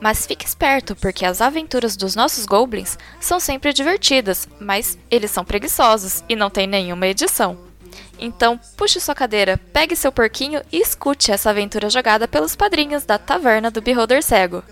Mas fique esperto, porque as aventuras dos nossos goblins são sempre divertidas, mas eles são preguiçosos e não tem nenhuma edição. Então, puxe sua cadeira, pegue seu porquinho e escute essa aventura jogada pelos padrinhos da Taverna do Beholder Cego.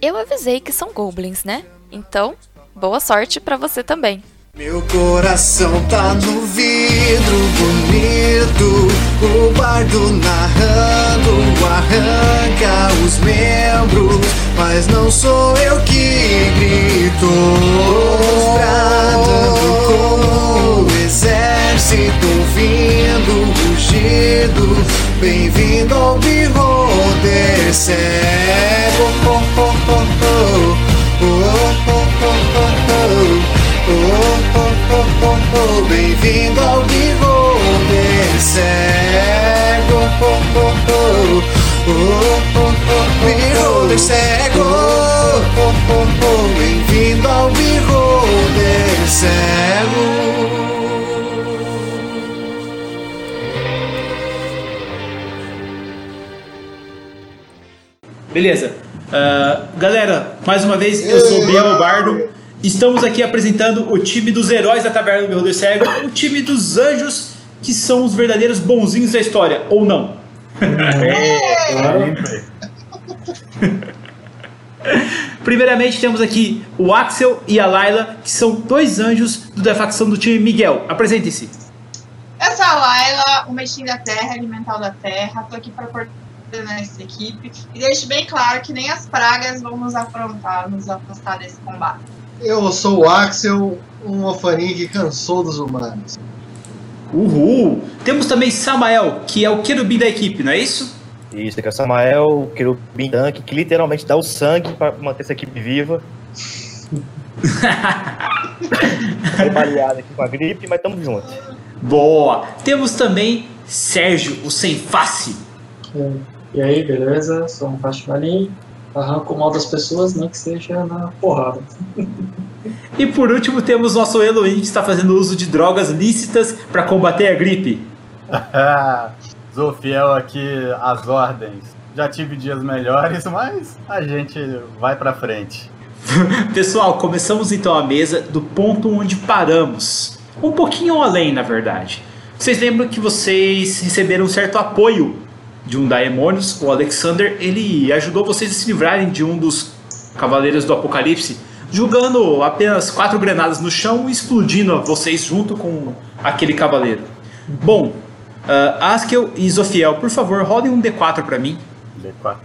Eu avisei que são goblins, né? Então, boa sorte para você também. Meu coração tá no vidro bonito, o bardo narrando arranca os membros, mas não sou eu que grito. Bradando como um exército ouvindo o rugido, bem-vindo ao. Oh, oh, oh, oh. Oh, oh, oh, oh, oh. Oh, oh, oh, bem-vindo ao Beholder cego. Oh, oh, oh, oh, oh, cego. Oh, oh, oh, bem-vindo ao Beholder cego. Beleza. Uh, galera, mais uma vez, eu sou o Bardo. Estamos aqui apresentando o time dos heróis da Taverna do Beholder Cego, o time dos anjos, que são os verdadeiros bonzinhos da história, ou não? Primeiramente temos aqui o Axel e a Layla, que são dois anjos da facção do time Miguel. Apresentem-se. Eu sou a Layla, o mexinho da terra, elemental da terra. Tô aqui para coordenar essa equipe. E deixo bem claro que nem as pragas vão nos afrontar, nos afastar desse combate. Eu sou o Axel, um orfaninho que cansou dos humanos. Uhul! Temos também Samael, que é o querubim da equipe, não é isso? Isso, aqui é o Samael, o querubim tanque, que literalmente dá o sangue para manter essa equipe viva. Tô baleado aqui com a gripe, mas tamo junto. Boa! Temos também Sérgio, o sem face. E aí, beleza? Sou um faximalim, arranco o mal das pessoas, nem que seja na porrada. E por último temos nosso Elohim, que está fazendo uso de drogas lícitas para combater a gripe. Sou fiel aqui às ordens. Já tive dias melhores, mas a gente vai pra frente. Pessoal, começamos então a mesa do ponto onde paramos. Um pouquinho além, na verdade. Vocês lembram que vocês receberam um certo apoio de um Daemonios? O Alexander, ele ajudou vocês a se livrarem de um dos Cavaleiros do Apocalipse, jogando apenas quatro granadas no chão e explodindo vocês junto com aquele cavaleiro. Bom, Uh, Askel e Zofiel, por favor, rodem um D4 para mim. D4.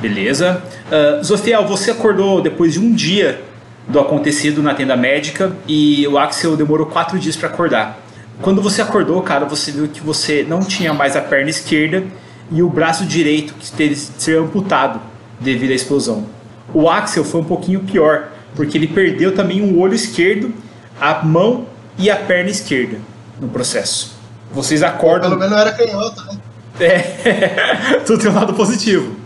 Beleza. Uh, Zofiel, você acordou depois de um dia do acontecido na tenda médica e o Axel demorou quatro dias para acordar. Quando você acordou, cara, você viu que você não tinha mais a perna esquerda e o braço direito que teve que ser amputado devido à explosão. O Axel foi um pouquinho pior, porque ele perdeu também um olho esquerdo, a mão e a perna esquerda no processo. Vocês acordam. Pelo menos não era canhota, né? É, tudo tem um lado positivo.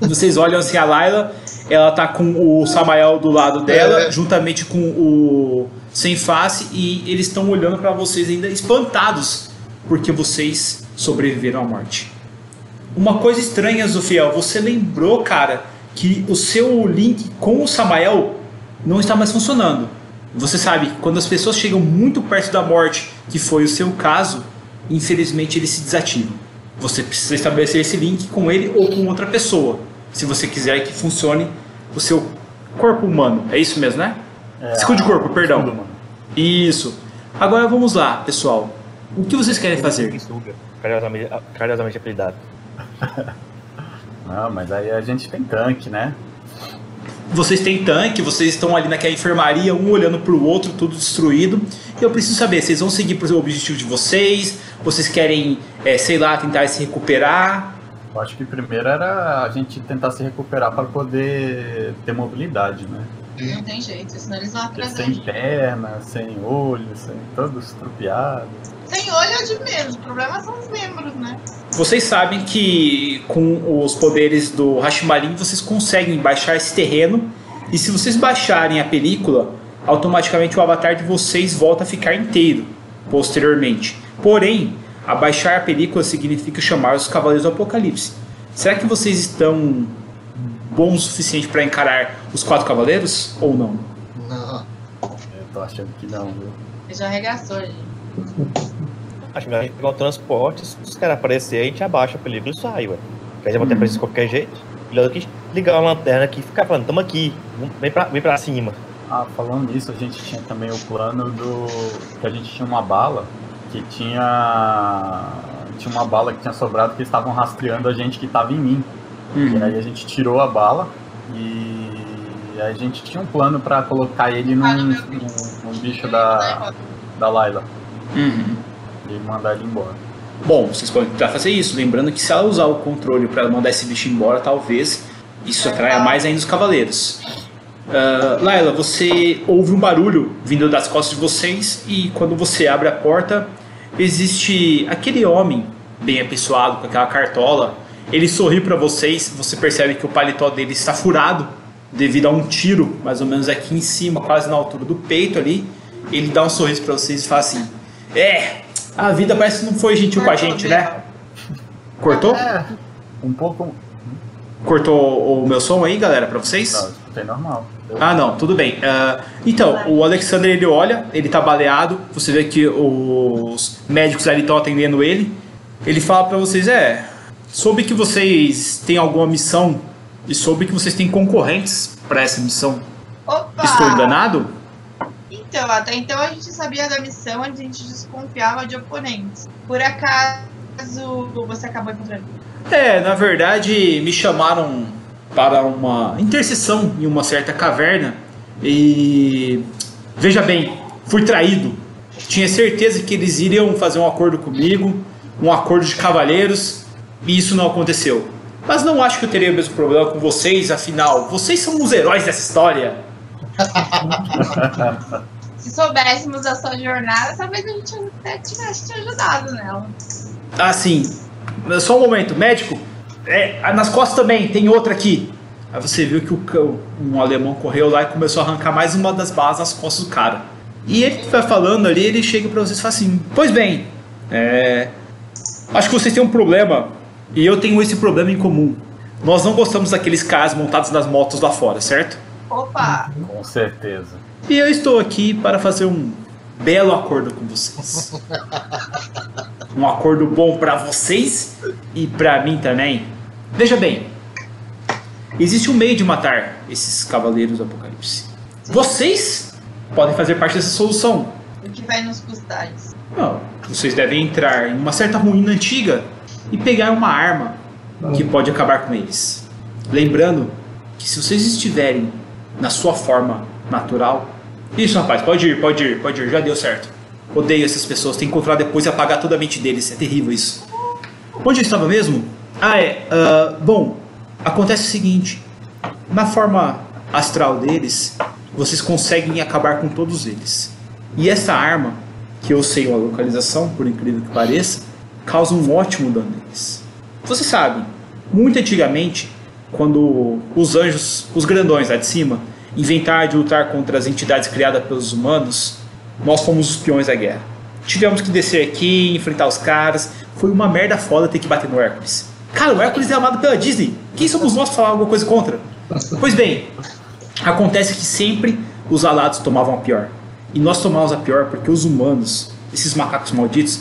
Vocês olham assim a Layla Ela tá com o Samael do lado dela, É. juntamente com o Sem Face, e eles estão olhando pra vocês ainda espantados, porque vocês sobreviveram à morte. Uma coisa estranha, Zofiel, você lembrou, cara, que o seu link com o Samael não está mais funcionando. Você sabe quando as pessoas chegam muito perto da morte, que foi o seu caso, infelizmente ele se desativa. Você precisa estabelecer esse link com ele ou com outra pessoa, se você quiser que funcione o seu corpo humano. É isso mesmo, né? É, Escudo de corpo, perdão. escudo, mano. Isso. Agora vamos lá, pessoal. O que vocês querem fazer? Suga. Carinhosamente, carinhosamente apelidado. Não, mas aí a gente tem tanque, né? Vocês têm tanque, vocês estão ali naquela enfermaria, um olhando pro outro, tudo destruído. E eu preciso saber, vocês vão seguir pro objetivo de vocês? Vocês querem, é, sei lá, tentar se recuperar? Eu acho que primeiro era a gente tentar se recuperar para poder ter mobilidade, né? Não tem jeito, senão eles vão da sem perna, sem olho, sem todo estrupiado. Sem olho é de menos, o problema são os membros, né? Vocês sabem que com os poderes do Hashimarin vocês conseguem baixar esse terreno. E se vocês baixarem a película, automaticamente o avatar de vocês volta a ficar inteiro posteriormente. Porém, abaixar a película significa chamar os Cavaleiros do Apocalipse. Será que vocês estão bons o suficiente para encarar os quatro cavaleiros ou não? Não. Eu tô achando que não, viu? Ele já arregaçou, gente. Acho melhor a gente pegar um transporte, se os caras aparecerem, a gente abaixa a película e sai, ué. Porque a gente vai ter Uhum. preço de qualquer jeito. Melhor do que ligar uma lanterna aqui e ficar falando, tamo aqui, vem pra, vem pra cima. Ah, falando nisso, a gente tinha também o plano do. que a gente tinha uma bala que tinha. Tinha uma bala que tinha sobrado que eles estavam rastreando a gente que tava em mim. E aí a gente tirou a bala e a gente tinha um plano pra colocar ele num, num, bicho. num bicho da, da Layla Uhum. e mandar ele embora. Bom, vocês podem tentar fazer isso, lembrando que se ela usar o controle para mandar esse bicho embora, talvez isso atraia mais ainda os cavaleiros. Ah, Laila, você ouve um barulho vindo das costas de vocês e quando você abre a porta, existe aquele homem bem apessoado com aquela cartola. Ele sorri para vocês, você percebe que o paletó dele está furado devido a um tiro, mais ou menos aqui em cima, quase na altura do peito ali. Ele dá um sorriso para vocês e fala assim: "É, a vida parece que não foi gentil com a gente, né?" Cortou? É, um pouco. Cortou o meu som aí, galera, pra vocês? Não, escutei normal. Ah, não, tudo bem. Ah, então, o Alexander ele olha, ele tá baleado. Você vê que os médicos ali estão atendendo ele. Ele fala pra vocês: É, soube que vocês têm alguma missão e soube que vocês têm concorrentes pra essa missão. Opa! Estou enganado? Então, até então a gente sabia da missão, a gente desconfiava de oponentes. Por acaso você acabou encontrando? É, na verdade, me chamaram para uma intercessão em uma certa caverna e veja bem, fui traído. Tinha certeza que eles iriam fazer um acordo comigo, um acordo de cavalheiros, e isso não aconteceu. Mas não acho que eu teria o mesmo problema com vocês, afinal, vocês são os heróis dessa história. Se soubéssemos da sua jornada, talvez a gente até tivesse te ajudado nela. Ah, sim. Só um momento, médico. É, nas costas também, tem outra aqui. Aí você viu que o, um alemão correu lá e começou a arrancar mais uma das balas nas costas do cara. E ele vai falando ali, ele chega pra vocês e fala assim: Pois bem, é, acho que vocês têm um problema e eu tenho esse problema em comum. Nós não gostamos daqueles caras montados nas motos lá fora, certo? Opa! Com certeza. E eu estou aqui para fazer um belo acordo com vocês. Um acordo bom para vocês e para mim também. Veja bem, existe um meio de matar esses cavaleiros do apocalipse. Vocês podem fazer parte dessa solução. O que vai nos custar isso? Não, vocês devem entrar em uma certa ruína antiga e pegar uma arma que pode acabar com eles. Lembrando que se vocês estiverem na sua forma natural. Isso, rapaz, pode ir, pode ir, pode ir, já deu certo. Odeio essas pessoas, tem que encontrar depois e apagar toda a mente deles, é terrível isso. Onde eu estava mesmo? Ah, é. ah, bom, acontece o seguinte: na forma astral deles, vocês conseguem acabar com todos eles. E essa arma, que eu sei a localização, por incrível que pareça, causa um ótimo dano neles. Você sabe, muito antigamente, quando os anjos, os grandões lá de cima, inventaram de lutar contra as entidades criadas pelos humanos, nós fomos os peões da guerra. Tivemos que descer aqui, enfrentar os caras. Foi uma merda foda ter que bater no Hércules. Cara, o Hércules é amado pela Disney. Quem somos nós pra falar alguma coisa contra? Pois bem, acontece que sempre os alados tomavam a pior. E nós tomamos a pior porque os humanos, esses macacos malditos,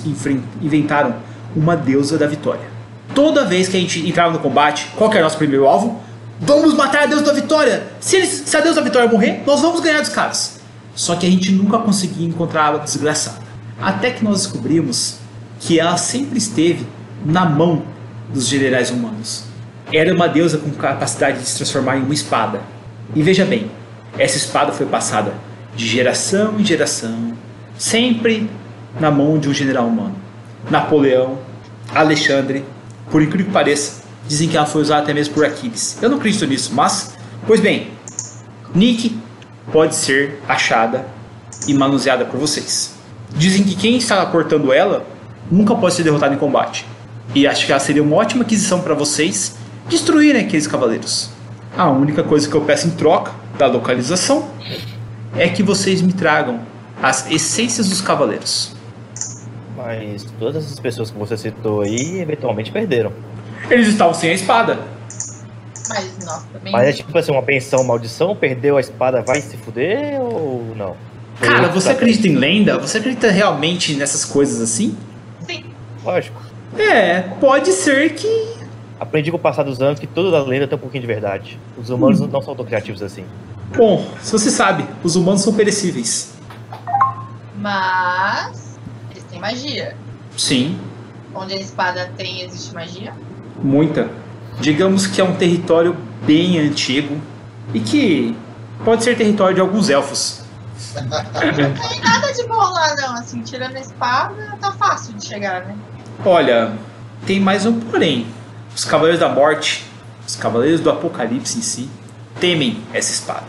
inventaram uma deusa da vitória. Toda vez que a gente entrava no combate, qual que era o nosso primeiro alvo? Vamos matar a deusa da vitória! Se, eles, se a deusa da vitória morrer, nós vamos ganhar dos caras. Só que a gente nunca conseguia encontrar ela desgraçada. Até que nós descobrimos que ela sempre esteve na mão dos generais humanos. Era uma deusa com capacidade de se transformar em uma espada. E veja bem, essa espada foi passada de geração em geração, sempre na mão de um general humano. Napoleão, Alexandre, por incrível que pareça, dizem que ela foi usada até mesmo por Aquiles. Eu não acredito nisso, mas, pois bem, Nick pode ser achada e manuseada por vocês. Dizem que quem está cortando ela nunca pode ser derrotado em combate. E acho que ela seria uma ótima aquisição para vocês destruírem aqueles cavaleiros. A única coisa que eu peço em troca da localização é que vocês me tragam as essências dos cavaleiros. Mas todas essas pessoas que você citou aí eventualmente perderam. Eles estavam sem a espada. Mas também. Mas é tipo assim, uma pensão, maldição, perdeu a espada, vai se fuder ou não? Cara, você acredita em lenda? Você acredita realmente nessas coisas assim? Sim. Lógico. É, pode ser que. Aprendi com o passar dos anos que toda lenda tem um pouquinho de verdade. Os humanos não são tão criativos assim. Bom, se você sabe, os humanos são perecíveis. Mas. Têm magia. Sim, Onde a espada tem, existe magia. muita. Digamos que é um território bem antigo e que pode ser território de alguns elfos. Não tem nada de bom lá, não. Assim, tirando a espada, tá fácil de chegar, né? Olha, tem mais um porém. Os Cavaleiros da Morte, os Cavaleiros do Apocalipse em si, temem essa espada.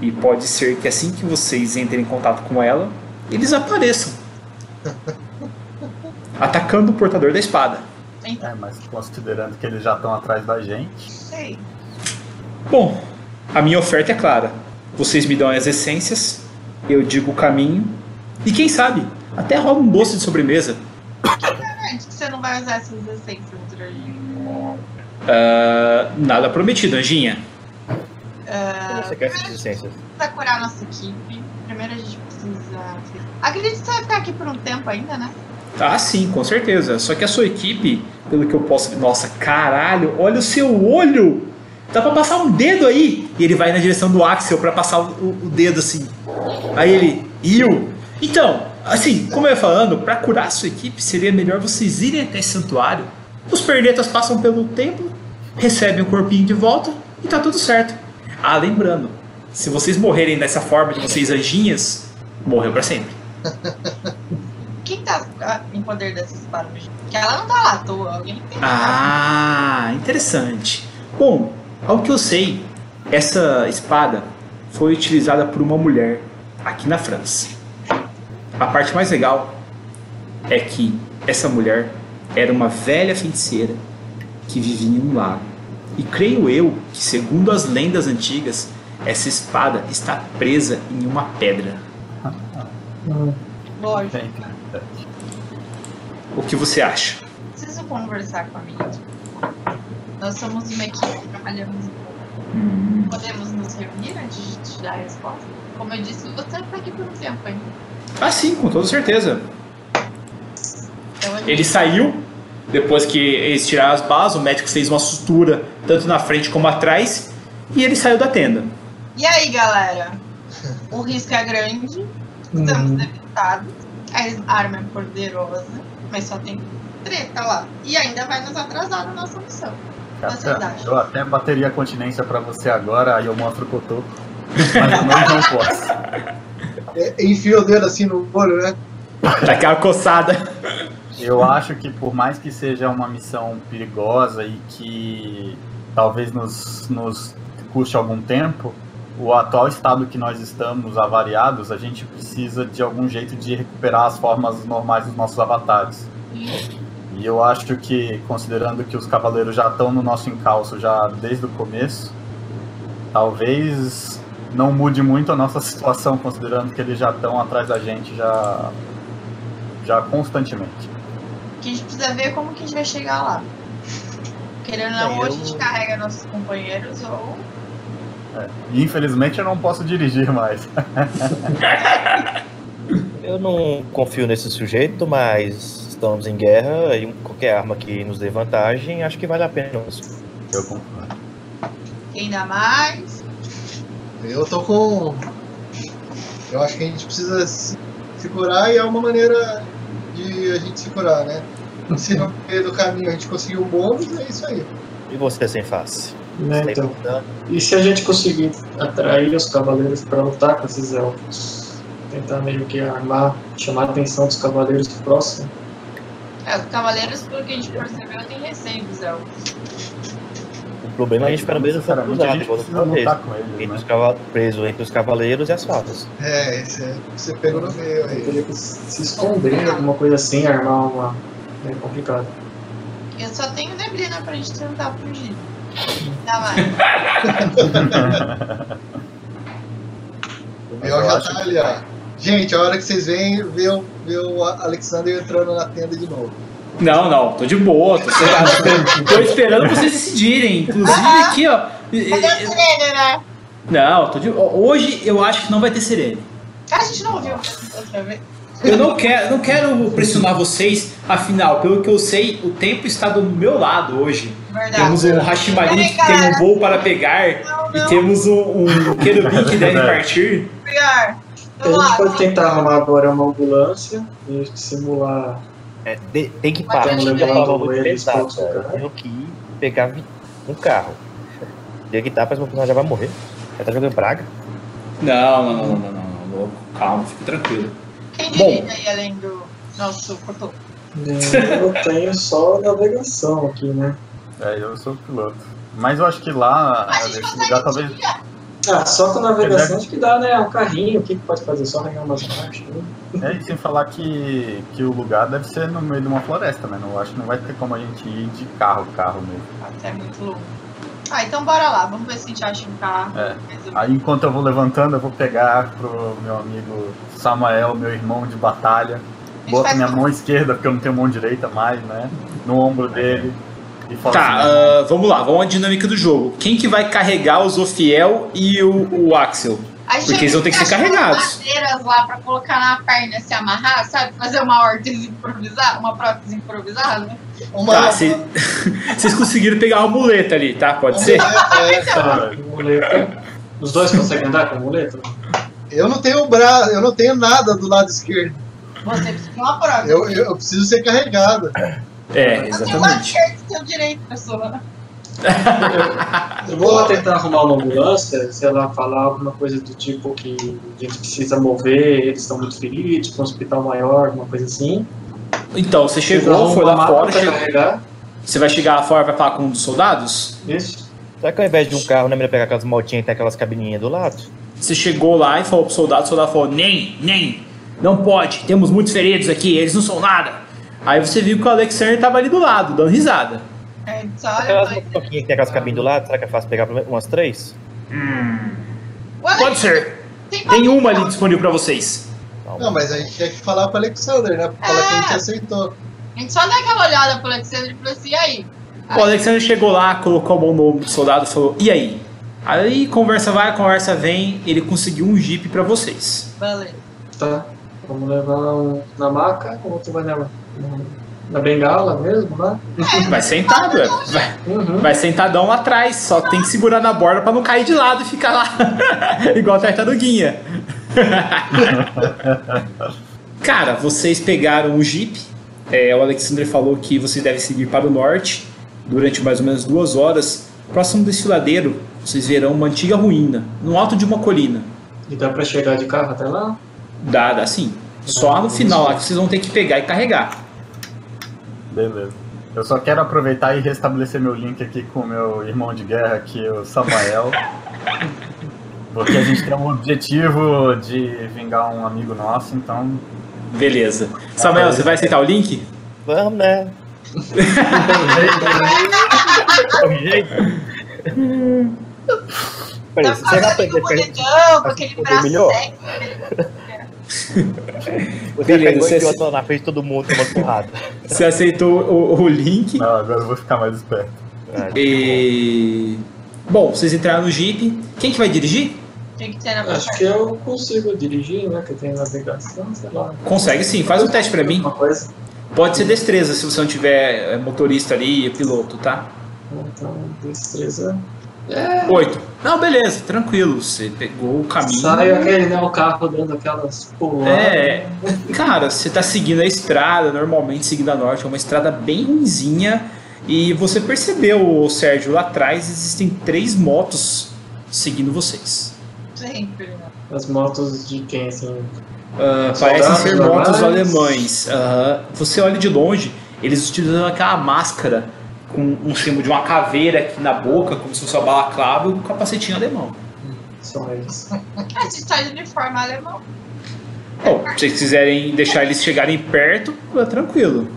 E pode ser que assim que vocês entrem em contato com ela, eles apareçam. Atacando o portador da espada. Então, É, mas considerando que eles já estão atrás da gente, sei. Bom, a minha oferta é clara. Vocês me dão as essências, eu digo o caminho, e quem sabe, até rola um doce de sobremesa. Garante que você não vai usar essas essências. Ah, nada prometido, Anjinha. Como você quer essas licenças? Precisa curar a nossa equipe. Primeiro a gente precisa. Acredito que você vai ficar aqui por um tempo ainda, né? Ah, sim, com certeza. Só que a sua equipe, pelo que eu posso nossa, caralho, olha o seu olho! Dá pra passar um dedo aí! E ele vai na direção do Axel pra passar o, o- dedo assim. Aí ele, Iu! Então, assim, como eu ia falando, pra curar a sua equipe, seria melhor vocês irem até esse santuário. Os pernetas passam pelo templo, recebem o corpinho de volta e tá tudo certo. Ah, lembrando, se vocês morrerem dessa forma de vocês anjinhas, morreu pra sempre. Quem tá ah, em poder dessa espada? Que ela não tá lá à toa. Alguém tem. Ah, interessante. Bom, ao que eu sei, essa espada foi utilizada por uma mulher aqui na França. A parte mais legal é que essa mulher era uma velha feiticeira que vivia em um lago. E creio eu que, segundo as lendas antigas, essa espada está presa em uma pedra. Lógico. interessante. O que você acha? Preciso conversar com a minha. Nós somos uma equipe, trabalhamos. Podemos nos reunir antes de te dar a resposta? Como eu disse, você tá aqui por um tempo ainda. Ah, sim, com toda certeza. Então gente Ele saiu, depois que eles tiraram as balas, o médico fez uma sutura tanto na frente como atrás, e ele saiu da tenda. E aí, galera? O risco é grande, estamos Hum. debilitados, a arma é poderosa, mas só tem treta lá. E ainda vai nos atrasar na nossa missão. Acham? eu até bateria a continência pra você agora, aí eu mostro o cotoco. Mas eu não, não posso. É, enfia o dedo assim no olho, né? Daquela coçada. Eu acho que por mais que seja uma missão perigosa e que talvez nos, nos custe algum tempo, o atual estado que nós estamos avariados, a gente precisa de algum jeito de recuperar as formas normais dos nossos avatares. E eu acho que, considerando que os cavaleiros já estão no nosso encalço já desde o começo, talvez não mude muito a nossa situação, considerando que eles já estão atrás da gente já, já constantemente. Que a gente precisa ver como que a gente vai chegar lá. Querendo ou não, É, ou a eu- gente carrega nossos companheiros, ou. É. E infelizmente eu não posso dirigir mais. Eu não confio nesse sujeito, mas estamos em guerra e qualquer arma que nos dê vantagem, acho que vale a pena. Eu concordo. Ainda mais. Eu tô com. Eu acho que a gente precisa se curar e é uma maneira de a gente se curar, né? Se no meio do caminho a gente conseguir o bônus, é isso aí. E você sem face? Né, Você então. E se a gente conseguir atrair os cavaleiros para lutar com esses elfos? Tentar meio que armar, chamar a atenção dos cavaleiros próximos. É, os cavaleiros, pelo que a gente percebeu, tem receio dos elfos. O problema é a gente ficar no meio do Sinceramente, a cruzado, gente igual precisa da lutar vez. com eles, Entre né? os preso entre os cavaleiros e as fadas. É, é, você pegou no meio aí. Teria que se esconder, alguma coisa assim, armar uma. É complicado. Eu só tenho neblina pra gente tentar fugir. Ainda mais. O Biel já tá ali, ó. Gente, a hora que vocês vêm, vê o, vê o Alexander entrando na tenda de novo. Não, não, tô de boa, tô, esperando- tô esperando vocês decidirem. Inclusive aqui, ó. Cadê Sirene, né? Não, tô de, hoje eu acho que não vai ter sirene. Ah, a gente não ouviu outra vez. Eu não quero, não quero pressionar vocês, afinal, pelo que eu sei, o tempo está do meu lado hoje. Verdade. Temos um Hashimari que tem um voo para pegar Não, e não. temos um, um querubim que deve partir. Pior. A gente lá. pode tentar arrumar agora uma ambulância e simular. É, de- tem que parar. Eu tava muito pesado, tenho que ir pegar um carro. Tem que estar, mas meu personagem já vai morrer. Já tá jogando praga. Não, não, não, não, não, não, não, louco. Calma, fique tranquilo. Quem Bom. dirige aí além do nosso cotoco? É, Eu tenho só navegação aqui, né? É, eu sou piloto. Mas eu acho que lá, A gente nesse lugar, talvez. Ah, só com navegação acho que dá, né? Um carrinho, o que que pode fazer? Só arranhar umas marchas. Né? É, e sem falar que, que o lugar deve ser no meio de uma floresta, né? Não acho que não vai ter como a gente ir de carro, carro mesmo. Até é muito longo. Ah, então bora lá. Vamos ver se a gente acha um carro. É. Aí enquanto eu vou levantando, eu vou pegar pro meu amigo Samuel, meu irmão de batalha. Boto minha mão esquerda, porque eu não tenho mão direita mais, né? No ombro dele. E falo Tá, assim, ah, vamos lá, vamos à dinâmica do jogo. Quem que vai carregar o Zofiel e o, o Axel? Porque eles vão ter que ser achar carregados. madeiras lá pra colocar na perna se amarrar, sabe? Fazer uma órtese improvisada, uma prótese improvisada. Uma, Tá, cê- vocês conseguiram pegar uma muleta ali, tá? Pode ser? é, é, Tá, muleta. Os dois conseguem andar com a muleta? eu não tenho braço, eu não tenho nada do lado esquerdo. Você precisa de uma prótese. Eu, eu, eu preciso ser carregado. É, Eu tenho o lado exatamente. esquerdo e direito, pessoa. Eu vou tentar arrumar uma ambulância, sei lá, falar alguma coisa do tipo que a gente precisa mover, eles estão muito feridos, para um hospital maior, alguma coisa assim. Então, você chegou, foi lá fora, chegou- carregar. você vai chegar lá fora e vai falar com um dos soldados? Isso. Será que ao invés de um carro, não é melhor pegar aquelas motinhas que tem aquelas cabininhas do lado? Você chegou lá e falou pro soldado, o soldado falou, nem, nem, não pode, temos muitos feridos aqui, eles não são nada. Aí você viu que o Alexander tava ali do lado, dando risada. É, só Aquelas motoquinhas que tem aquelas cabines do lado, será que é fácil pegar umas três? Ué, Pode ser, Tem, tem uma ali disponível pra vocês. Não, mas a gente tinha que falar pro Alexander, né? Pra falar que a gente aceitou. A gente só dá aquela olhada pro Alexandre e falou assim, e aí? O Alexander chegou lá, colocou a mão no ombro do soldado e falou, e aí? Aí conversa vai, conversa vem, ele conseguiu um jeep pra vocês. Beleza. Tá. Vamos levar um na maca, o outro vai na, na bengala mesmo, né? Vai sentado, é. vai, Uhum. vai sentadão lá atrás, só tem que segurar na borda pra não cair de lado e ficar lá, igual a tartaruguinha. Cara, vocês pegaram o jeep, é, o Alexander falou que vocês devem seguir para o norte durante mais ou menos duas horas. Próximo do desfiladeiro, vocês verão uma antiga ruína, no alto de uma colina. E dá pra chegar de carro até lá? Dá, dá sim. Só no final lá que vocês vão ter que pegar e carregar. Beleza. Eu só quero aproveitar e restabelecer meu link aqui com o meu irmão de guerra aqui, o Samuel. Porque a gente tem um objetivo de vingar um amigo nosso, então. Beleza. Samuel, você vai aceitar o link? Vamos, né? Peraí, Tá você vai aprender um com aquele braço melhor? Você Beleza, você- botou na frente de todo mundo tomando porrada. Você aceitou o, o link. Não, agora eu vou ficar mais esperto. E. Bom, vocês entraram no Jeep. Quem que vai dirigir? Tem que ter Acho que eu consigo dirigir, né? Que eu tenho navegação, sei lá. Consegue sim, faz um teste pra mim. Uma coisa. Pode ser destreza se você não tiver é, motorista ali e piloto, tá? Então, destreza. Oito. Não, beleza, tranquilo. Você pegou o caminho. Sai aquele, né? O carro dando aquelas puladas. É, cara, você tá seguindo a estrada, normalmente seguindo a norte, é uma estrada bem ruinzinha. E você percebeu, Sérgio, lá atrás existem três motos seguindo vocês. Sempre, né? As motos de quem, assim? Ah, Soldados parecem ser motos normais? alemães. Aham. Você olha de longe, eles utilizam aquela máscara com um símbolo de uma caveira aqui na boca, como se fosse uma balaclava e um capacetinho alemão. São eles. A gente tá de uniforme alemão. Bom, se vocês quiserem deixar eles chegarem perto, é tranquilo.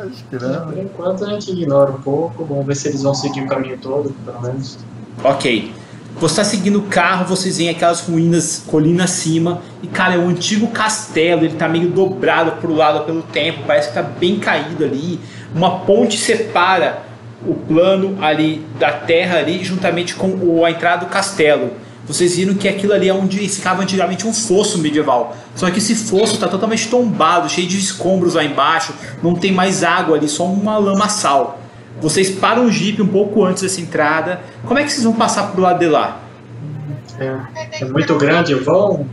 Acho que Por não. enquanto a gente ignora um pouco. Vamos ver se eles vão seguir o caminho todo, pelo menos. Ok. Você está seguindo o carro, vocês veem aquelas ruínas, colina acima, e cara, é um antigo castelo, ele tá meio dobrado pro lado pelo tempo, parece que tá bem caído ali. Uma ponte separa o plano ali da terra ali, juntamente com a entrada do castelo. Vocês viram que aquilo ali é onde ficava antigamente um fosso medieval. Só que esse fosso está totalmente tombado, cheio de escombros lá embaixo, não tem mais água ali, só uma lamaçal. Vocês param o jeep um pouco antes dessa entrada. Como é que vocês vão passar pro lado de lá? É, é muito grande o vão.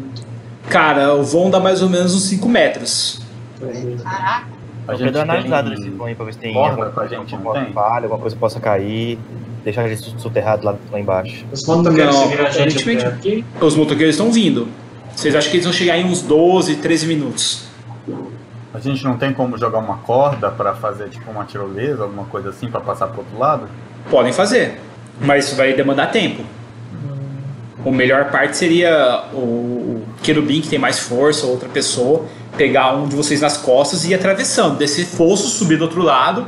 Cara, o vão dá mais ou menos uns 5 metros. Caraca. A gente uma analisada nesse vão aí pra ver se tem corda alguma, com a gente, alguma falha, alguma coisa que possa cair. Deixar ele soterrado lá, lá embaixo. Os motoqueiros Não, seguiram a gente aqui. Os motoqueiros estão vindo. Vocês acham que eles vão chegar em uns 12, 13 minutos? A gente não tem como jogar uma corda pra fazer tipo uma tirolesa, alguma coisa assim, pra passar pro outro lado? Podem fazer, mas isso vai demandar tempo. O melhor parte seria o, o querubim que tem mais força, ou outra pessoa, pegar um de vocês nas costas e ir atravessando, descer fosso, subir do outro lado.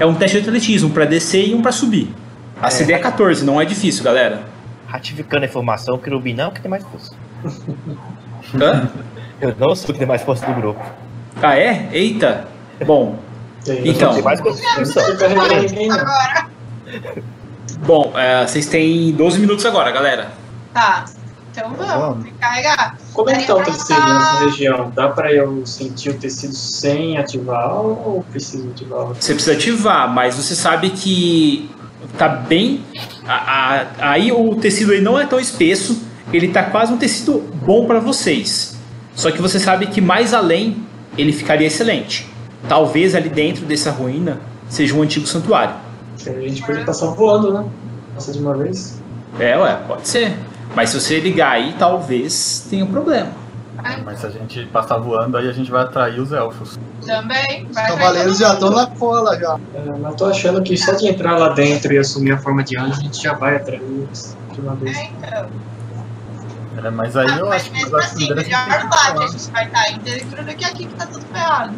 É um teste de atletismo para descer e um para subir. A CD é 14, não é difícil, galera. Ratificando a informação, o Querubim não é o que tem mais força. Hã? Eu não sou o que tem mais força do grupo. Ah, é? Eita! Bom, Então. Agora. bom, é, vocês têm 12 minutos agora, galera. Tá. Então vamos, Vamos. carregar. Como é que tá o tecido nessa região? Dá pra eu sentir o tecido sem ativar ou preciso ativar? Você precisa ativar, mas você sabe que tá bem. a- a- aí o tecido aí não é tão espesso, ele tá quase um tecido bom para vocês. Só que você sabe que mais além ele ficaria excelente. Talvez ali dentro dessa ruína seja um antigo santuário. A gente pode passar voando, né? Passa de uma vez. É, ué, pode ser. Mas se você ligar aí, talvez tenha um problema. Mas se a gente passar voando, aí a gente vai atrair os elfos. Também. Os Vai cavaleiros já estão na cola já. É, mas tô achando que só de entrar lá dentro e assumir a forma de anjo, a gente já vai atrair eles de uma vez. É, então. É, mas aí Ah, eu mas acho que mesmo assim, melhor lá que a falar. gente vai estar em dentro do que aqui que tá tudo ferrado.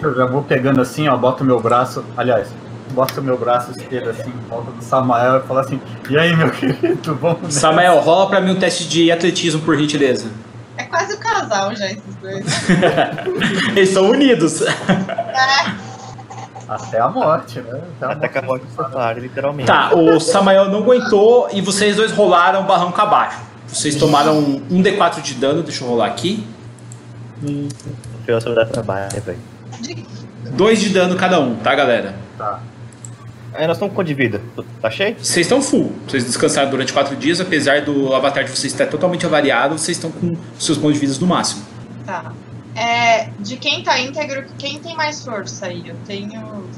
Eu já vou pegando assim, ó, boto o meu braço, aliás, boto o meu braço esquerdo assim, em volta do Samael e falo assim, e aí meu querido, vamos nessa?" Samael, rola pra mim um teste de atletismo por gentileza. É quase o casal já, esses dois. Eles são unidos. Até a morte, né? Até a Até que a morte do santuário, literalmente. Tá, o Samael não aguentou e vocês dois rolaram barranco abaixo. Vocês tomaram um D4 de dano, deixa eu rolar aqui. Eu trabalho, né, velho. Dois de dano cada um, tá, galera? Tá. Aí nós estamos com de vida? Tá cheio? Vocês estão full. Vocês descansaram durante quatro dias, apesar do avatar de vocês estar totalmente avariado, vocês estão com seus pontos de vida no máximo. Tá. É, de quem tá íntegro, quem tem mais força aí? Eu tenho.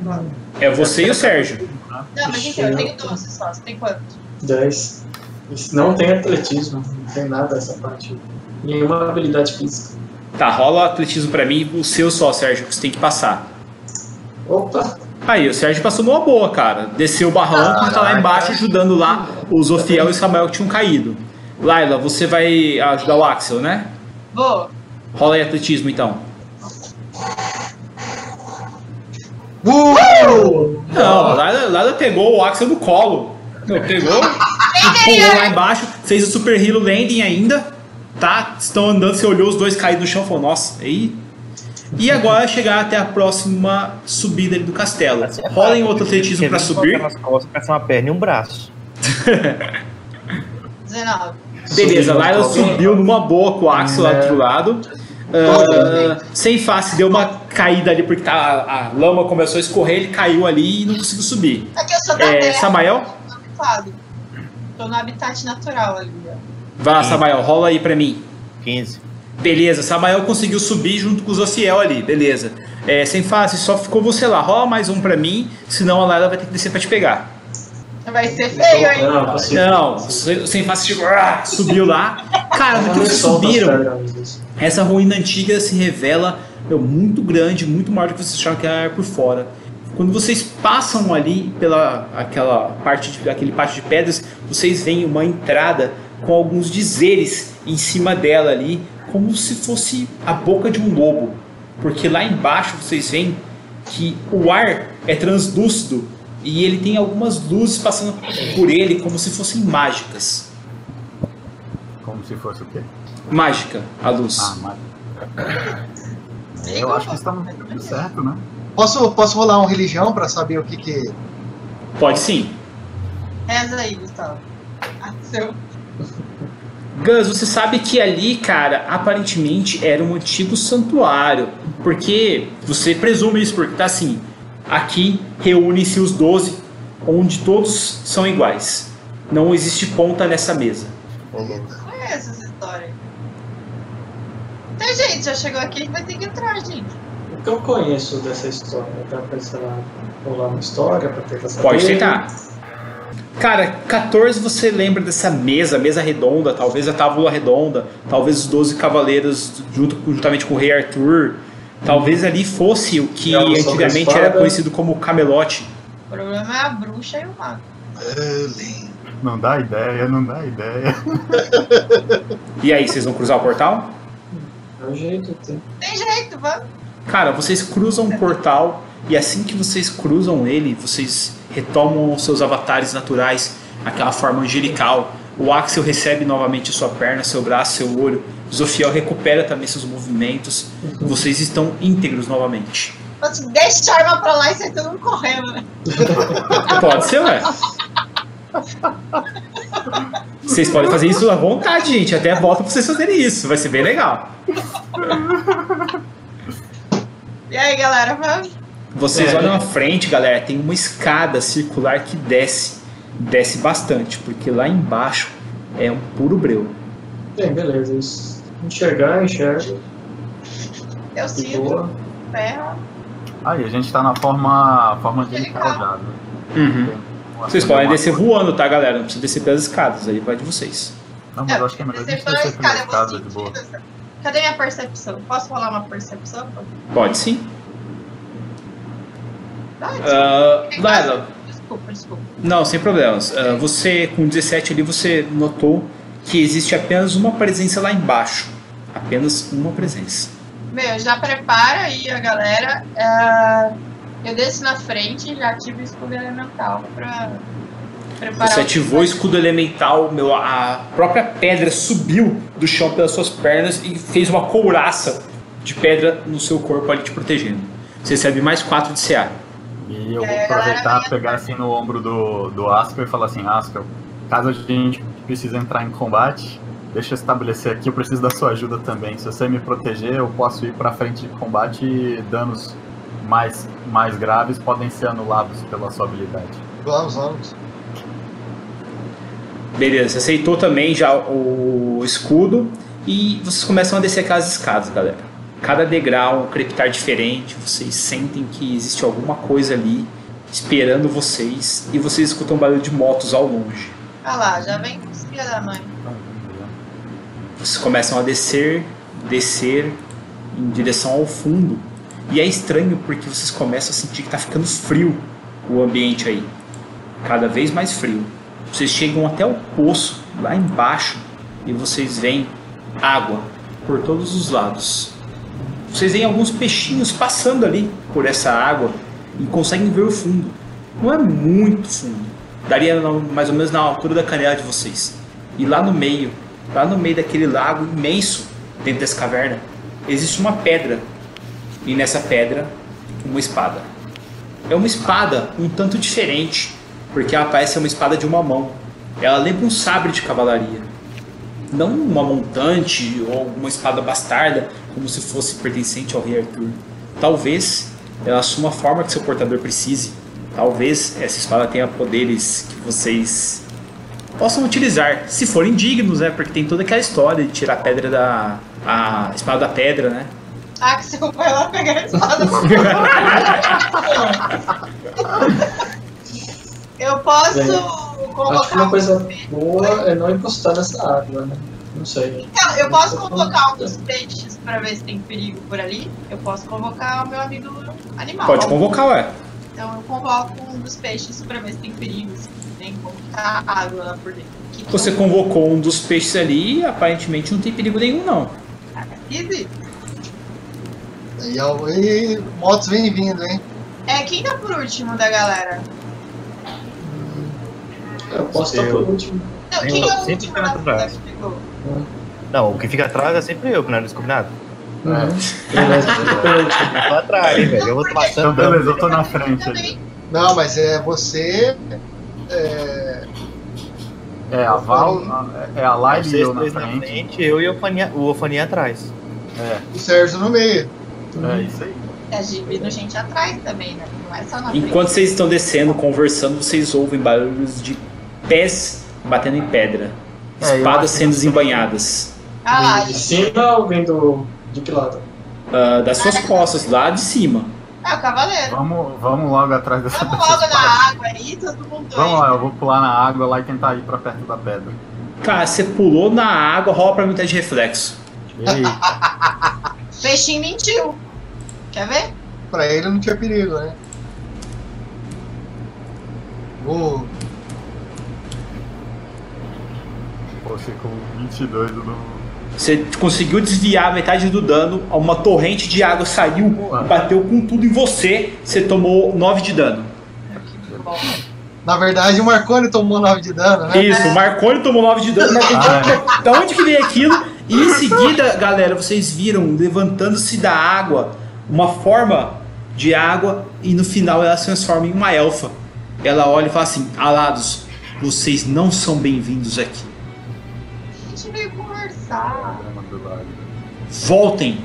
É você e o Sérgio. Não, mas então, eu tenho 12 só. Você tem quanto? 10. Não tem atletismo, não tem nada essa parte. Nenhuma habilidade física. Tá, rola o atletismo pra mim, o seu só, Sérgio, que você tem que passar. Opa! Aí, o Sérgio passou numa boa, cara. Desceu o barranco e tá lá embaixo ajudando lá os Ofiel e o Samuel que tinham caído. Laila, você vai ajudar o Axel, né? Vou. Rola aí atletismo então. Uh! Não, Lada, Lada pegou o Axel no colo. Não, pegou, pulou lá embaixo, fez o Super Hero Landing ainda. Tá? Estão andando, você olhou os dois caídos no chão e falou, nossa, aí. E agora é chegar até a próxima subida ali do castelo. Rolem outro atletismo pra subir. Nas costas, parece uma perna e um braço. 19. Beleza, Laila subiu numa boa com o Axel lá do outro lado. Ah, sem face, deu uma caída ali porque tá, a, a lama começou a escorrer, ele caiu ali e não conseguiu subir. Aqui eu sou da É, terra, Samael? Tô no habitat natural ali, lá, Samael, rola aí pra mim. 15. Beleza, Samael conseguiu subir junto com o Zociel ali, beleza. É, sem face, só ficou você lá. Rola mais um pra mim, senão a Laila vai ter que descer pra te pegar. Vai ser feio, hein? Não, possível. Não, se- sem face chegou, ah, subiu lá. Cara, no que as subiram, essa ruína antiga se revela meu, muito grande, muito maior do que vocês acharam que era por fora. Quando vocês passam ali pela aquela parte de, aquele pátio de pedras, vocês veem uma entrada com alguns dizeres em cima dela ali, como se fosse a boca de um lobo. Porque lá embaixo vocês veem que o ar é translúcido e ele tem algumas luzes passando por ele como se fossem mágicas. Como se fosse o quê? Mágica, a luz. Ah, mas. Eu acho que estamos tudo certo, né? Posso, posso rolar um religião pra saber o que que. Pode sim. Reza aí, Gustavo. Ah, seu. Gus, você sabe que ali, cara, aparentemente era um antigo santuário. Porque você presume isso, porque tá assim: aqui reúnem-se os 12, onde todos são iguais. Não existe ponta nessa mesa. Conheço essa história. Tem gente, já chegou aqui, vai ter que entrar, gente. O que eu conheço dessa história? Dá pra, sei lá, rolar uma história pra tentar saber? Pode tentar. Cara, 14 você lembra dessa mesa, mesa redonda, talvez a tábua redonda, talvez os 12 cavaleiros junto, juntamente com o rei Arthur. Talvez ali fosse o que antigamente era conhecido como Camelote. O problema é a bruxa e o mago. Não dá ideia, não dá ideia. E aí, vocês vão cruzar o portal? O jeito, tem. Tem jeito, vamos. Cara, vocês cruzam um portal e assim que vocês cruzam ele, vocês retomam os seus avatares naturais, aquela forma angelical. O Axel recebe novamente sua perna, seu braço, seu olho. Zofiel recupera também seus movimentos. Vocês estão íntegros novamente. Deixa a arma pra lá e sai todo mundo correndo, né? Pode ser, ué. Vocês podem fazer isso à vontade, gente. Até volta pra vocês fazerem isso. Vai ser bem legal. E aí, galera, vamos? Vocês É. olham à frente, galera, tem uma escada circular que desce. Desce bastante, porque lá embaixo é um puro breu. Tem, beleza. Enxergar, enxerga. Eu sinto boa. ferro. Aí, a gente tá na forma, forma né? Uhum. Vocês podem uma- descer voando, tá, galera? Não precisa descer pelas escadas, aí vai de vocês. Não, mas eu acho que é melhor a gente descer pela escada, eu escada vou de boa. Cadê minha percepção? Posso rolar uma percepção? Pode sim. Ah, Uh, Laila, Desculpa, desculpa. não, sem problemas. Ah, você, com 17 ali, você notou que existe apenas uma presença lá embaixo. Apenas uma presença. Meu, já prepara aí a galera. É, Eu desço na frente e já ativo o escudo elemental pra preparar. Você o- ativou o escudo elemental, meu, a própria pedra subiu do chão pelas suas pernas e fez uma couraça de pedra no seu corpo ali te protegendo. Você recebe mais 4 de CA. E eu vou aproveitar, pegar assim no ombro do, do Askell e falar assim, Askell, caso a gente precise entrar em combate, deixa eu estabelecer aqui, eu preciso da sua ajuda também. Se você me proteger, eu posso ir pra frente de combate e danos mais, mais graves podem ser anulados pela sua habilidade. Vamos, vamos. Beleza, você aceitou também já o escudo e vocês começam a descer aquelas escadas, galera. Cada degrau, um crepitar diferente, vocês sentem que existe alguma coisa ali esperando vocês e vocês escutam um barulho de motos ao longe. Ah lá, já vem filha da mãe. Vocês começam a descer, descer em direção ao fundo. E é estranho porque vocês começam a sentir que tá ficando frio o ambiente aí. Cada vez mais frio. Vocês chegam até o poço lá embaixo e vocês veem água por todos os lados. Vocês veem alguns peixinhos passando ali por essa água e conseguem ver o fundo. Não é muito fundo. Daria mais ou menos na altura da canela de vocês. E lá no meio, lá no meio daquele lago imenso, dentro dessa caverna, existe uma pedra. E nessa pedra, uma espada. É uma espada um tanto diferente, porque ela parece ser uma espada de uma mão. Ela lembra um sabre de cavalaria. Não uma montante ou uma espada bastarda, como se fosse pertencente ao rei Arthur. Talvez ela assuma a forma que seu portador precise. Talvez essa espada tenha poderes que vocês possam utilizar, se forem dignos, né? Porque tem toda aquela história de tirar a pedra da. a espada da pedra, né? Axel vai lá pegar a espada. Eu posso Bem, Acho que convocar uma um coisa peixes. boa é não encostar nessa água, né? Não sei. Então, eu posso convocar um dos peixes pra ver se tem perigo por ali. Eu posso convocar o meu amigo animal. Pode convocar, ué. Então eu convoco um dos peixes pra ver se tem perigo, se tem como tá água lá por dentro. Que que Você eu- convocou um dos peixes ali e aparentemente não tem perigo nenhum, não. Easy. E, ao- e motos vem vindo, hein? É, quem tá por último da galera? Eu posso estar Eu. por último. Não, Eu quem é o sempre da atrás. Não, o que fica atrás é sempre eu, que não é descombinado. Eu tô por último. Eu tô atrás, velho. Eu vou Então, passando. beleza, eu tô na frente ali. Não, mas é você. É, É a Val, é a Laila e Vocês eu na frente. frente, eu e o Ofaninha, o Ofaninha atrás. É, o Sérgio no meio. é isso aí. Gente vindo gente atrás também, né? Não é só na frente. Enquanto vocês estão descendo, conversando, vocês ouvem barulhos de pés batendo em pedra. É, Espadas sendo Ah desembanhadas. lá, Vindo de cima ou vindo de que lado? Ah, das suas costas, lá de cima. é o cavaleiro. Vamos, vamos logo atrás dessa Vamos logo espada. na água aí, todo mundo Vamos aí. lá, eu vou pular na água lá e tentar ir pra perto da pedra. Cara, você pulou na água, rola pra mim tá de reflexo. Peixinho mentiu. Quer ver? Pra ele não tinha perigo, né? O você com 22 do. Você conseguiu desviar metade do dano, uma torrente de água saiu e bateu com tudo em você. Você tomou 9 de dano. Na verdade, o Marconi tomou 9 de dano, né? Isso, o Marconi tomou 9 de dano. Marconi, Ah, Da onde que veio aquilo? E em seguida, galera, vocês viram levantando-se da água uma forma de água e no final ela se transforma em uma elfa. Ela olha e fala assim: Alados, vocês não são bem-vindos aqui. A gente veio conversar. Voltem,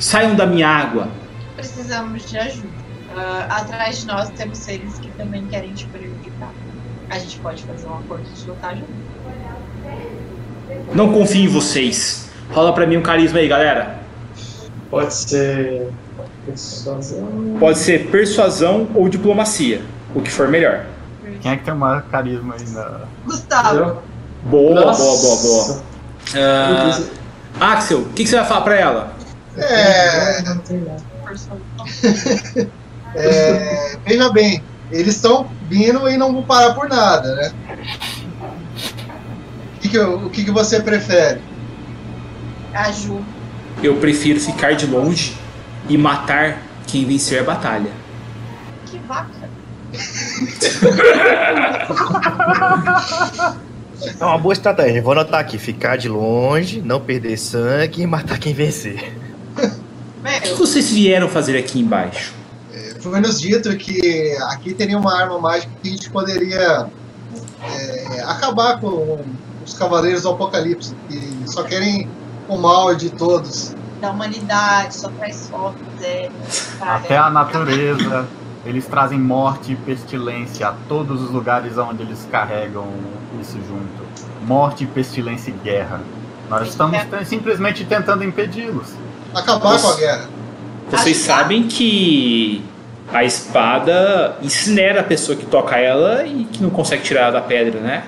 saiam da minha água. Precisamos de ajuda. Ah, atrás de nós temos seres que também querem te prejudicar. A gente pode fazer um acordo de lutar junto. Não confio em vocês. Rola pra mim um carisma aí, galera. Pode ser. Persuasão. Pode ser persuasão ou diplomacia, o que for melhor. Quem é que tem mais carisma aí na. Gustavo? Boa, Nossa. boa, boa, boa. Ah, Axel, o que, que você vai falar pra ela? É, Não tem nada. persuasão. é, veja bem, eles estão vindo e não vão parar por nada, né? O que, que, o que, que você prefere? A Ju. Eu prefiro ficar de longe e matar quem vencer a batalha. Que vaca. É uma boa estratégia. Vou anotar aqui: ficar de longe, não perder sangue e matar quem vencer. O que vocês vieram fazer aqui embaixo? Foi nos dito que aqui teria uma arma mágica que a gente poderia é, acabar com os Cavaleiros do Apocalipse, que só querem o mal de todos. da humanidade, só traz fotos, é. Até a natureza. Eles trazem morte e pestilência a todos os lugares onde eles carregam isso junto. Morte, pestilência e guerra. Nós estamos te- simplesmente tentando impedi-los. Acabar com a guerra. Vocês sabem que a espada incinera a pessoa que toca ela e que não consegue tirar ela da pedra, né?